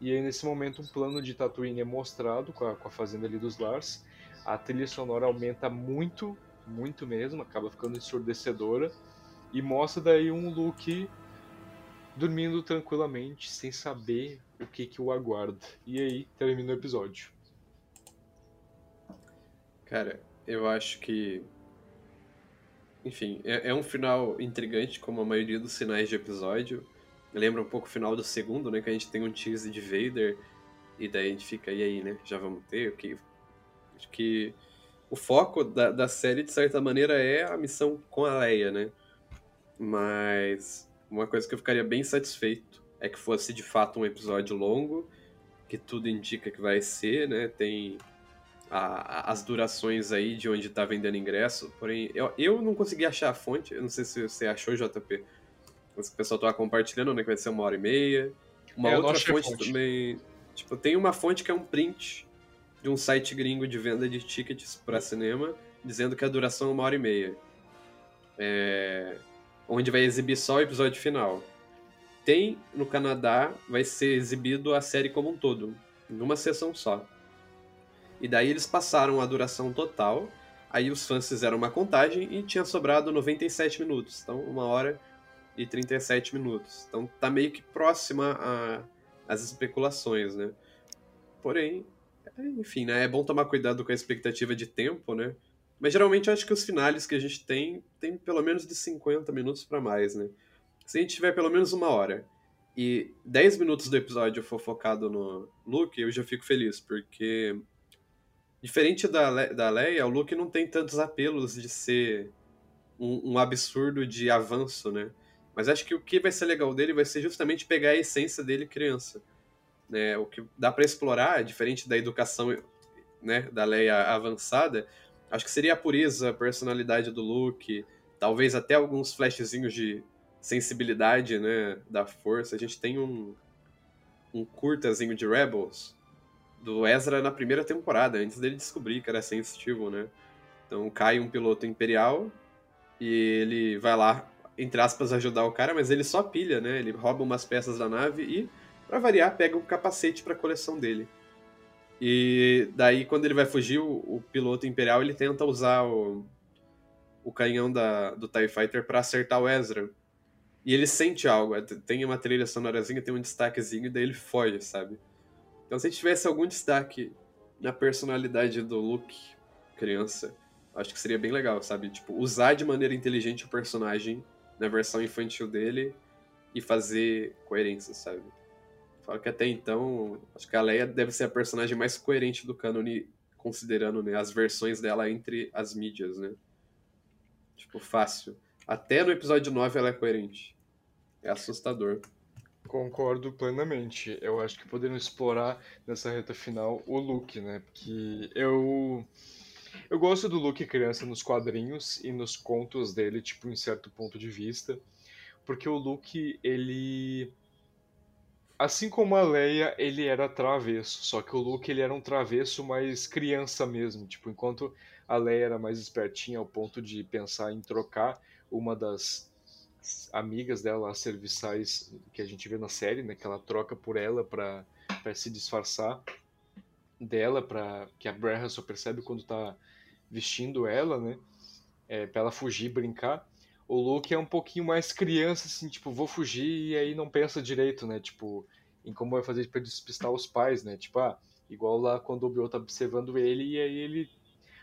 E aí, nesse momento, um plano de Tatooine é mostrado com a, com a fazenda ali dos Lars. A trilha sonora aumenta muito, muito mesmo, acaba ficando ensurdecedora. E mostra daí um Luke dormindo tranquilamente, sem saber o que, que o aguarda. E aí, termina o episódio. Cara, eu acho que. Enfim, é, é um final intrigante, como a maioria dos sinais de episódio. Lembra um pouco o final do segundo, né? Que a gente tem um tease de Vader. E daí a gente fica, e aí, né? Já vamos ter? Que? Acho que o foco da, da série, de certa maneira, é a missão com a Leia, né? Mas uma coisa que eu ficaria bem satisfeito é que fosse de fato um episódio longo, que tudo indica que vai ser, né? Tem a- a- as durações aí de onde tá vendendo ingresso, porém eu, eu não consegui achar a fonte, eu não sei se você achou, JP. O pessoal tava compartilhando, né? Que vai ser uma hora e meia. Uma É, outra fonte, fonte. também. Tipo, tem uma fonte que é um print de um site gringo de venda de tickets pra cinema, dizendo que a duração é uma hora e meia. É, onde vai exibir só o episódio final. Tem no Canadá, vai ser exibido a série como um todo, numa sessão só. E daí eles passaram a duração total. Aí os fãs fizeram uma contagem e tinha sobrado 97 minutos. Então, uma hora e 37 minutos. Então tá meio que próxima às especulações, né? Porém, é, enfim, né? É bom tomar cuidado com a expectativa de tempo, né? Mas geralmente eu acho que os finales que a gente tem tem pelo menos de 50 minutos para mais, né? Se a gente tiver pelo menos uma hora e 10 minutos do episódio for focado no Luke, eu já fico feliz, porque diferente da, Le da Leia, o Luke não tem tantos apelos de ser um, um, absurdo de avanço, né? Mas acho que o que vai ser legal dele vai ser justamente pegar a essência dele criança. Né? O que dá para explorar, diferente da educação né, da Leia avançada, acho que seria a pureza, a personalidade do Luke, talvez até alguns flashzinhos de sensibilidade, né, da força. A gente tem um, um curtazinho de Rebels do Ezra na primeira temporada, antes dele descobrir que era sensitivo, né? Então cai um piloto imperial e ele vai lá, entre aspas, ajudar o cara, mas ele só pilha, né? Ele rouba umas peças da nave e, para variar, pega um capacete para coleção dele. E daí, quando ele vai fugir, o, o piloto imperial ele tenta usar o, o canhão da, do TIE Fighter para acertar o Ezra. E ele sente algo, é, tem uma trilha sonorazinha, tem um destaquezinho, e daí ele foge, sabe? Então se tivesse algum destaque na personalidade do Luke, criança, acho que seria bem legal, sabe? Tipo, usar de maneira inteligente o personagem na versão infantil dele e fazer coerência, sabe? Falo que até então, acho que a Leia deve ser a personagem mais coerente do cânone, considerando né, as versões dela entre as mídias, né? Tipo, fácil. Até no episódio 9 ela é coerente. É assustador. Concordo plenamente. Eu acho que poderiam explorar nessa reta final o Luke, né? Porque eu. Eu gosto do Luke criança nos quadrinhos e nos contos dele, tipo, em certo ponto de vista. Porque o Luke, ele. Assim como a Leia, ele era travesso. Só que o Luke, ele era um travesso mais criança mesmo. Tipo, enquanto a Leia era mais espertinha ao ponto de pensar em trocar uma das amigas dela, as serviçais que a gente vê na série, né, que ela troca por ela para se disfarçar dela, para que a Brera só percebe quando tá vestindo ela, né, é, para ela fugir, brincar. O Luke é um pouquinho mais criança, assim, tipo, vou fugir e aí não pensa direito, né, tipo, em como vai fazer para despistar os pais, né, tipo, ah, igual lá quando o Obi-Wan tá observando ele e aí ele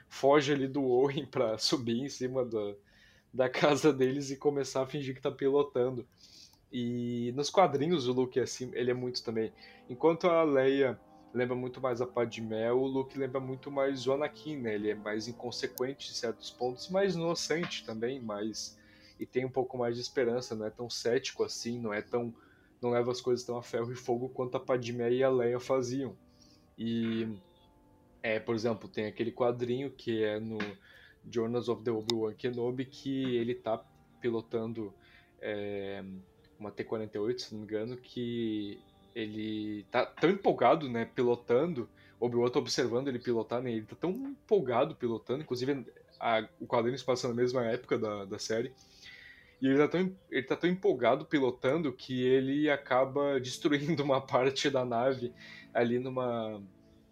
foge ali do Owen para subir em cima da, da casa deles e começar a fingir que tá pilotando. E nos quadrinhos o Luke é assim, ele é muito também. Enquanto a Leia lembra muito mais a Padmé, o Luke lembra muito mais o Anakin, né? Ele é mais inconsequente em certos pontos, mais inocente também, mais e tem um pouco mais de esperança, não é tão cético assim, não é tão não leva as coisas tão a ferro e fogo quanto a Padmé e a Leia faziam. E é, por exemplo, tem aquele quadrinho que é no Journals of the Obi-Wan Kenobi, que ele tá pilotando é, uma T-48, se não me engano, que ele tá tão empolgado, né, pilotando, Obi-Wan tá observando ele pilotar, né, ele tá tão empolgado pilotando, inclusive a, o quadrinho se passa na mesma época da, da série, e ele tá, tão, ele tá tão empolgado pilotando que ele acaba destruindo uma parte da nave ali numa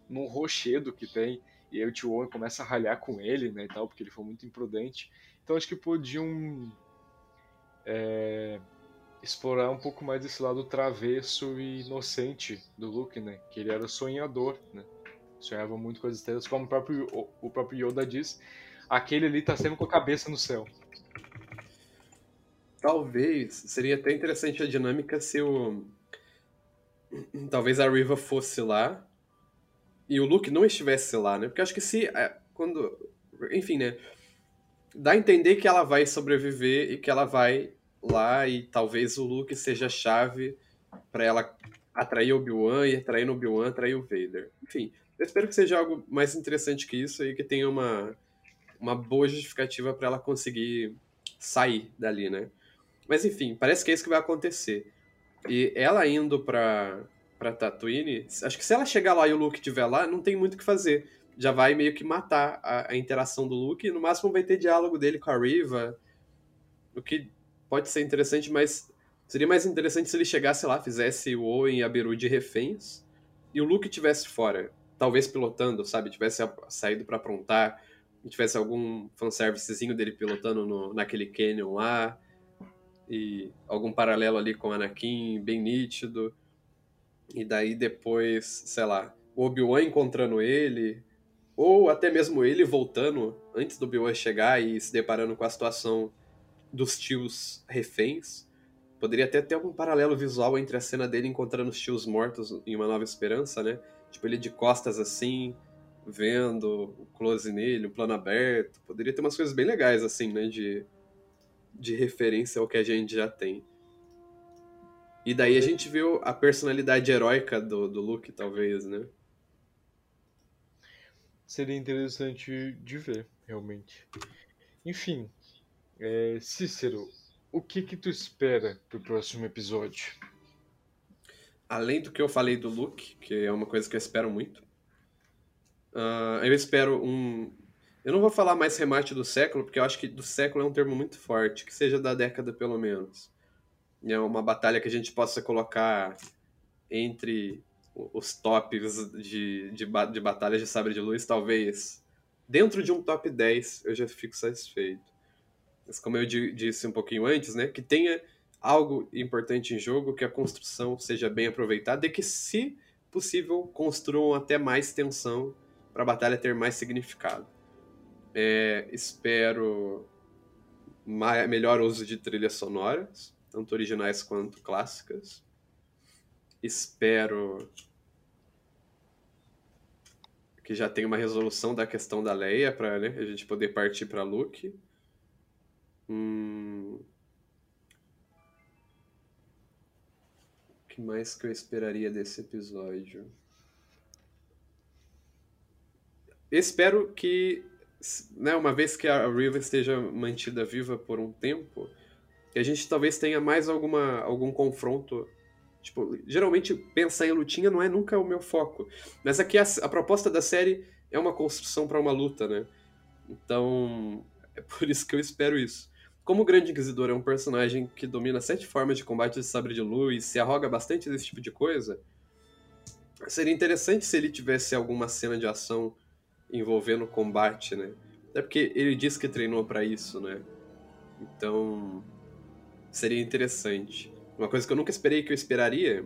num rochedo que tem, e aí o tio Owen começa a ralhar com ele, né, e tal, porque ele foi muito imprudente. Então acho que podiam é, explorar um pouco mais desse lado travesso e inocente do Luke, né, que ele era sonhador, né, sonhava muito com as estrelas, como o próprio, o, o próprio Yoda diz, aquele ali tá sempre com a cabeça no céu. Talvez, seria até interessante a dinâmica se o... Talvez a Riva fosse lá e o Luke não estivesse lá, né? Porque acho que se. É, quando. Enfim, né? Dá a entender que ela vai sobreviver e que ela vai lá e talvez o Luke seja a chave para ela atrair Obi-Wan e atrair Obi-Wan, atrair o Vader. Enfim, eu espero que seja algo mais interessante que isso e que tenha uma, uma boa justificativa para ela conseguir sair dali, né? Mas enfim, parece que é isso que vai acontecer. E ela indo para pra Tatooine, acho que se ela chegar lá e o Luke estiver lá, não tem muito o que fazer. Já vai meio que matar a, a, interação do Luke, e no máximo vai ter diálogo dele com a Riva, o que pode ser interessante, mas seria mais interessante se ele chegasse lá, fizesse o Owen e a Beru de reféns, e o Luke tivesse fora, talvez pilotando, sabe, tivesse saído para aprontar, tivesse algum fanservicezinho dele pilotando no, naquele canyon lá, e algum paralelo ali com Anakin, bem nítido. E daí depois, sei lá, o Obi-Wan encontrando ele, ou até mesmo ele voltando antes do Obi-Wan chegar e se deparando com a situação dos tios reféns. Poderia até ter algum paralelo visual entre a cena dele encontrando os tios mortos em Uma Nova Esperança, né? Tipo, ele de costas assim, vendo o close nele, o plano aberto. Poderia ter umas coisas bem legais, assim, né? De, de referência ao que a gente já tem. E daí a gente viu a personalidade heróica do, do Luke, talvez, né? Seria interessante de ver, realmente. Enfim, é, Cícero, o que que tu espera pro próximo episódio? Além do que eu falei do Luke, que é uma coisa que eu espero muito, uh, eu espero um. Eu não vou falar mais remate do século, porque eu acho que do século é um termo muito forte, que seja da década pelo menos. É uma batalha que a gente possa colocar entre os tops de, de, de batalhas de sabre de luz, talvez dentro de um top 10 eu já fico satisfeito. Como eu disse um pouquinho antes, né, que tenha algo importante em jogo, que a construção seja bem aproveitada e que, se possível, construam até mais tensão para a batalha ter mais significado. É, espero melhor uso de trilhas sonoras, tanto originais quanto clássicas. Espero que já tenha uma resolução da questão da Leia para né, a gente poder partir para Luke. Hum... O que mais que eu esperaria desse episódio? Espero que, né, uma vez que a Riva esteja mantida viva por um tempo, que a gente talvez tenha mais alguma, algum confronto. Tipo, geralmente pensar em lutinha não é nunca o meu foco. Mas aqui a, a proposta da série é uma construção para uma luta, né? Então, é por isso que eu espero isso. Como o Grande Inquisidor é um personagem que domina sete formas de combate de sabre de luz, se arroga bastante desse tipo de coisa, seria interessante se ele tivesse alguma cena de ação envolvendo combate, né? Até porque ele disse que treinou para isso, né? Então, seria interessante. Uma coisa que eu nunca esperei que eu esperaria,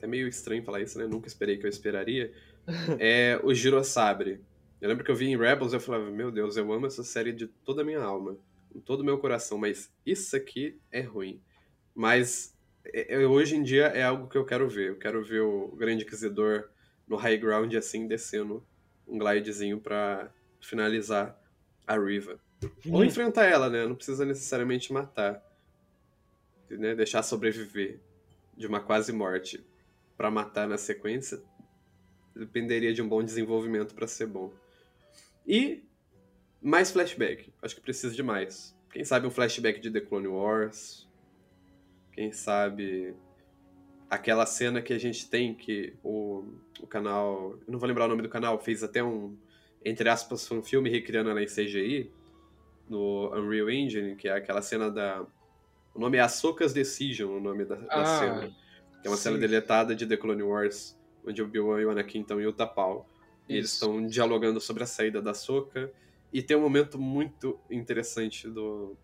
é meio estranho falar isso, né? Nunca esperei que eu esperaria, é o Girosabre. Eu lembro que eu vi em Rebels e eu falava, meu Deus, eu amo essa série de toda a minha alma, com todo o meu coração, mas isso aqui é ruim. Mas é, é, hoje em dia é algo que eu quero ver. Eu quero ver o Grande Inquisidor no high ground assim, descendo um glidezinho para finalizar a Riva. Ou uhum. enfrentar ela, né? Não precisa necessariamente matar né, deixar sobreviver de uma quase morte para matar na sequência dependeria de um bom desenvolvimento para ser bom. E mais flashback. Acho que precisa de mais. Quem sabe um flashback de The Clone Wars. Quem sabe aquela cena que a gente tem que o, o canal. Eu não vou lembrar o nome do canal, fez até um. Entre aspas, um filme recriando ela em CGI no Unreal Engine, que é aquela cena da o nome é Ahsoka's Decision, o nome da, da ah, cena. Que é uma sim. cena deletada de The Clone Wars, onde o Obi-Wan e o Anakin estão em Utapau. E eles estão dialogando sobre a saída da Ahsoka. E tem um momento muito interessante do...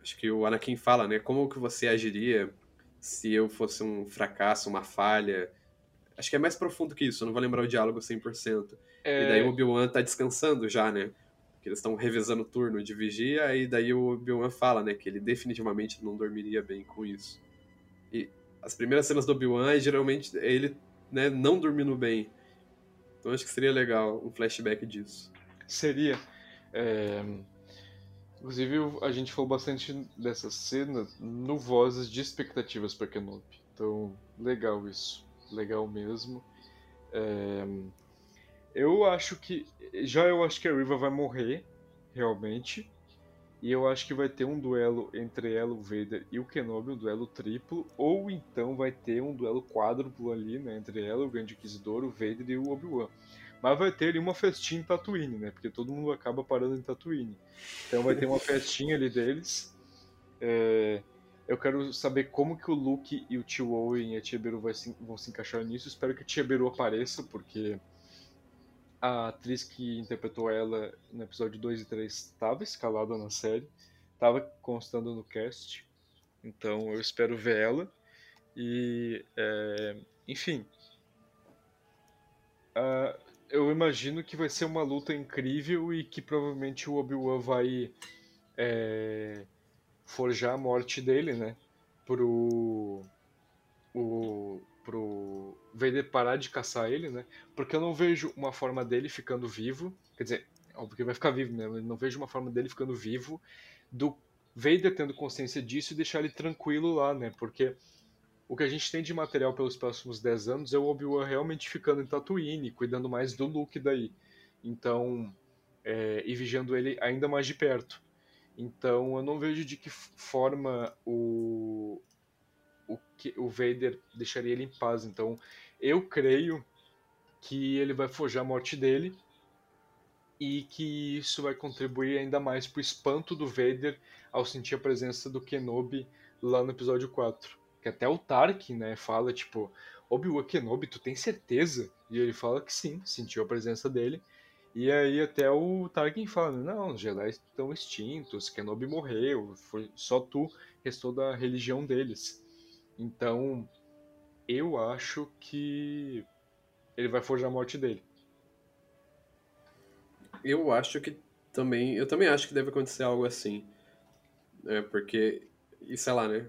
Acho que o Anakin fala, né? Como que você agiria se eu fosse um fracasso, uma falha? Acho que é mais profundo que isso, eu não vou lembrar o diálogo 100%. É... E daí o Obi-Wan tá descansando já, né? que eles estão revezando o turno de vigia, e daí o Obi-Wan fala, né, que ele definitivamente não dormiria bem com isso. E as primeiras cenas do Obi-Wan, geralmente, é ele, né, não dormindo bem. Então acho que seria legal um flashback disso. Seria. É... Inclusive, a gente falou bastante dessa cena no Vozes de Expectativas para Kenobi. Então, legal isso. Legal mesmo. É... Eu acho que. Já eu acho que a Riva vai morrer, realmente. E eu acho que vai ter um duelo entre ela, o Vader e o Kenobi, um duelo triplo. Ou então vai ter um duelo quádruplo ali, né? Entre ela, o Grande Inquisidor, o Vader e o Obi-Wan. Mas vai ter ali uma festinha em Tatooine, né? Porque todo mundo acaba parando em Tatooine. Então vai ter uma festinha ali deles. É... Eu quero saber como que o Luke e o Tio Owen e a Tia Beru se... vão se encaixar nisso. Espero que a Tia Beru apareça, porque a atriz que interpretou ela no episódio 2 e 3 estava escalada na série, estava constando no cast, então eu espero ver ela. E, é, enfim, uh, eu imagino que vai ser uma luta incrível e que provavelmente o Obi-Wan vai é, forjar a morte dele, né? Pro. O, pro Vader parar de caçar ele, né? Porque eu não vejo uma forma dele ficando vivo. Quer dizer, óbvio que vai ficar vivo, né? Eu não vejo uma forma dele ficando vivo do Vader tendo consciência disso e deixar ele tranquilo lá, né? Porque o que a gente tem de material pelos próximos 10 anos é o Obi-Wan realmente ficando em Tatooine, cuidando mais do Luke daí. Então, é, e vigiando ele ainda mais de perto. Então, eu não vejo de que forma o, o, que, o Vader deixaria ele em paz. Então, eu creio que ele vai forjar a morte dele e que isso vai contribuir ainda mais para o espanto do Vader ao sentir a presença do Kenobi lá no episódio 4. Até o Tarkin, né, fala tipo, Obi-Wan Kenobi, tu tem certeza? E ele fala que sim, sentiu a presença dele. E aí até o Tarkin fala, não, os Jedi estão extintos, Kenobi morreu, foi só tu restou da religião deles. Então, eu acho que ele vai forjar a morte dele. Eu acho que também, eu também acho que deve acontecer algo assim. É, porque, e sei lá, né?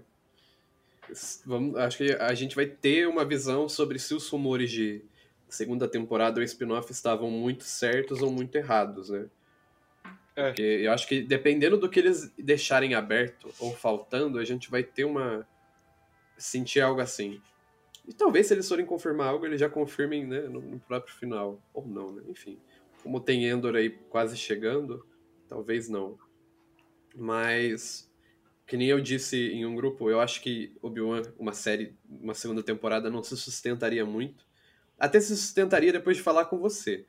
Vamos, acho que a gente vai ter uma visão sobre se os rumores de segunda temporada ou spin-off estavam muito certos ou muito errados, né? É. Porque eu acho que dependendo do que eles deixarem aberto ou faltando, a gente vai ter uma. sentir algo assim. E talvez se eles forem confirmar algo, eles já confirmem né, no, no próprio final. Ou não, né? Enfim. Como tem Endor aí quase chegando, talvez não. Mas que nem eu disse em um grupo, eu acho que Obi-Wan, uma série, uma segunda temporada, não se sustentaria muito. Até se sustentaria depois de falar com você.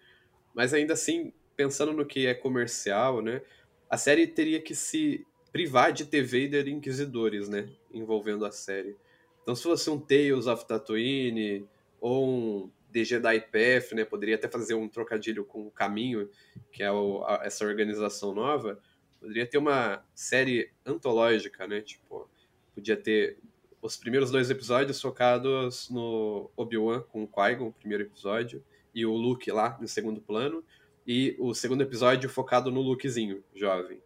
Mas ainda assim, pensando no que é comercial, né? A série teria que se privar de ter Vader Inquisidores, né? Envolvendo a série. Então, se fosse um Tales of Tatooine ou um The Jedi Path, né? Poderia até fazer um trocadilho com o Caminho, que é o, a, essa organização nova Poderia ter uma série antológica, né? Tipo, podia ter os primeiros dois episódios focados no Obi-Wan com o Qui-Gon, o primeiro episódio, e o Luke lá no segundo plano, e o segundo episódio focado no Lukezinho, jovem.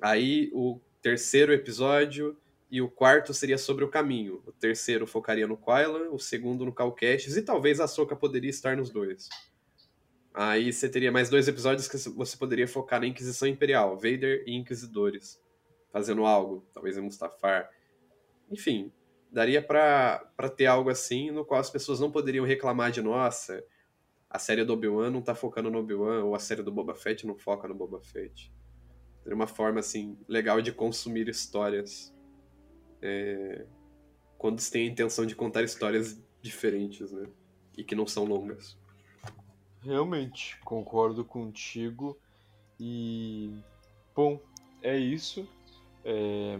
Aí o terceiro episódio e o quarto seria sobre o caminho. O terceiro focaria no Quailan, o segundo no Cal Kestis, e talvez a Soka poderia estar nos dois. Aí você teria mais dois episódios que você poderia focar na Inquisição Imperial, Vader e Inquisidores, fazendo algo, talvez em Mustafar. Enfim, daria para ter algo assim no qual as pessoas não poderiam reclamar de nossa, a série do Obi-Wan não tá focando no Obi-Wan, ou a série do Boba Fett não foca no Boba Fett. Seria uma forma, assim, legal de consumir histórias. É... Quando você tem a intenção de contar histórias diferentes, né? E que não são longas. Realmente, concordo contigo. E. Bom, é isso. É...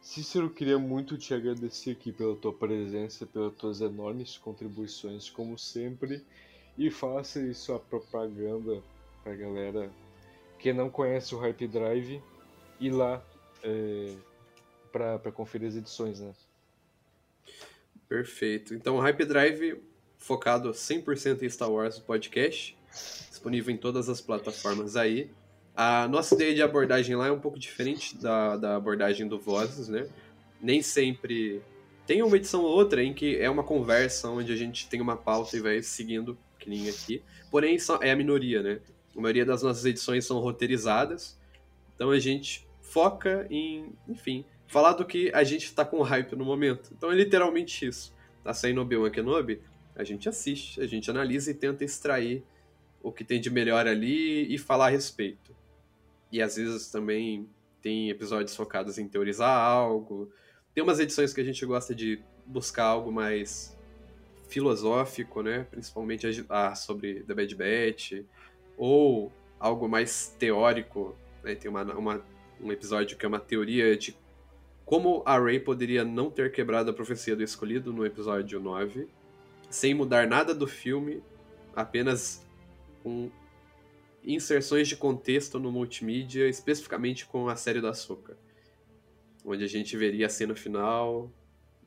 Cícero, queria muito te agradecer aqui pela tua presença, pelas tuas enormes contribuições, como sempre. E faça aí sua propaganda pra galera que não conhece o Hype Drive ir lá é, para conferir as edições, né? Perfeito. Então, o Hype Drive focado 100% em Star Wars podcast, disponível em todas as plataformas aí. A nossa ideia de abordagem lá é um pouco diferente da, da abordagem do Vozes, né? Nem sempre. Tem uma edição ou outra em que é uma conversa onde a gente tem uma pauta e vai seguindo, que nem aqui. Porém, é a minoria, né? A maioria das nossas edições são roteirizadas. Então a gente foca em, enfim, falar do que a gente tá com hype no momento. Então é literalmente isso. Tá saindo Obi-Wan Kenobi? A gente assiste, a gente analisa e tenta extrair o que tem de melhor ali e falar a respeito. E às vezes também tem episódios focados em teorizar algo. Tem umas edições que a gente gosta de buscar algo mais filosófico, né? Principalmente a, sobre The Bad Batch. Ou algo mais teórico. Né? Tem uma, uma, um episódio que é uma teoria de como a Rey poderia não ter quebrado a profecia do escolhido no episódio 9 sem mudar nada do filme, apenas com inserções de contexto no multimídia, especificamente com a série da Soca, onde a gente veria a cena final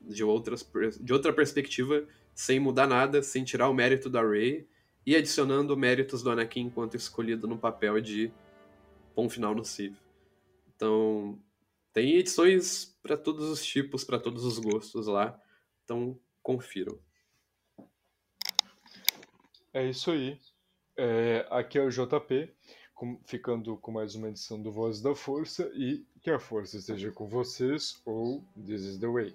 de, outras, de outra perspectiva, sem mudar nada, sem tirar o mérito da Rey e adicionando méritos do Anakin enquanto escolhido no papel de bom final no Civ. Então, Tem edições para todos os tipos, para todos os gostos lá. Então, confiram. É isso aí. É, aqui é o JP, com, ficando com mais uma edição do Voz da Força e que a força esteja com vocês ou This is the Way.